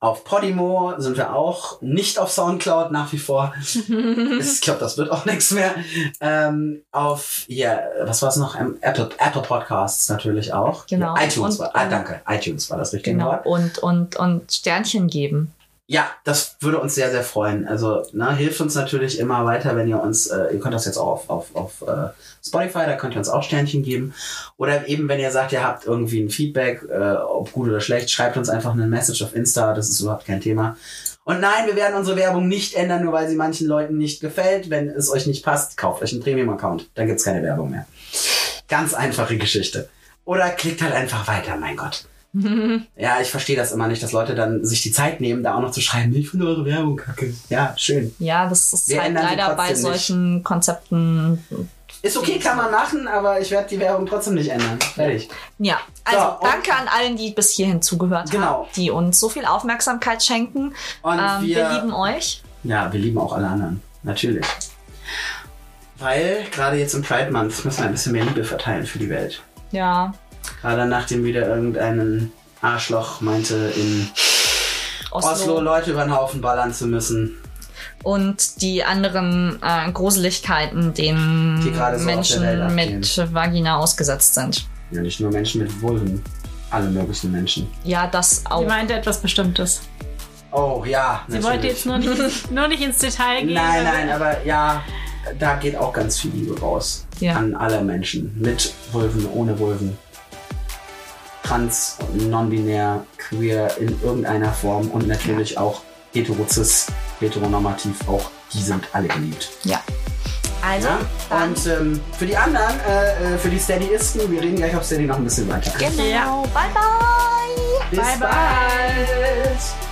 auf Podimo sind wir auch. Nicht auf Soundcloud nach wie vor. [laughs] ich glaube, das wird auch nichts mehr. Ähm, auf, ja, was war es noch? Ähm, Apple, Apple Podcasts natürlich auch. Genau. Ja, iTunes Und, war, ah, danke. iTunes war das richtige Genau. Wort. Und, und, und Sternchen geben. Ja, das würde uns sehr, sehr freuen. Also, ne, hilft uns natürlich immer weiter, wenn ihr uns, äh, ihr könnt das jetzt auch auf, auf, auf äh, Spotify, da könnt ihr uns auch Sternchen geben. Oder eben, wenn ihr sagt, ihr habt irgendwie ein Feedback, äh, ob gut oder schlecht, schreibt uns einfach eine Message auf Insta, das ist überhaupt kein Thema. Und nein, wir werden unsere Werbung nicht ändern, nur weil sie manchen Leuten nicht gefällt. Wenn es euch nicht passt, kauft euch einen Premium-Account, dann gibt's keine Werbung mehr. Ganz einfache Geschichte. Oder klickt halt einfach weiter, mein Gott. [laughs] Ja, ich verstehe das immer nicht, dass Leute dann sich die Zeit nehmen, da auch noch zu schreiben, ich finde eure Werbung kacke. Ja, schön. Ja, das ist Wir halt leider bei nicht. solchen Konzepten. Ist okay, kann man machen, aber ich werde die Werbung trotzdem nicht ändern. Fertig. Ja, also So, danke an allen, die bis hierhin zugehört Genau. haben, die uns so viel Aufmerksamkeit schenken. Und Ähm, wir, wir, lieben euch. ja, wir lieben auch alle anderen. Natürlich. Weil gerade jetzt im Pride Month müssen wir ein bisschen mehr Liebe verteilen für die Welt. Ja, Gerade nachdem wieder irgendein Arschloch meinte, in Oslo. Oslo Leute über den Haufen ballern zu müssen. Und die anderen äh, Gruseligkeiten, denen so Menschen mit Vagina ausgesetzt sind. Ja, nicht nur Menschen mit Vulven. Alle möglichen Menschen. Ja, das Sie auch. meinte etwas Bestimmtes. Oh ja, Sie natürlich. wollte jetzt nur nicht, [laughs] nur nicht ins Detail gehen. Nein, nein, aber ja, da geht auch ganz viel Liebe raus. Ja. An alle Menschen. Mit Vulven, ohne Vulven. Trans, non-binär, queer in irgendeiner Form und natürlich auch heterozis, heteronormativ, auch die sind alle geliebt. Ja. Also, Ja? Und ähm, für die anderen, äh, äh, für die Steadyisten, wir reden gleich auf Steady noch ein bisschen weiter. genau. Ja. Bye, bye. Bis Bye, bye. bald!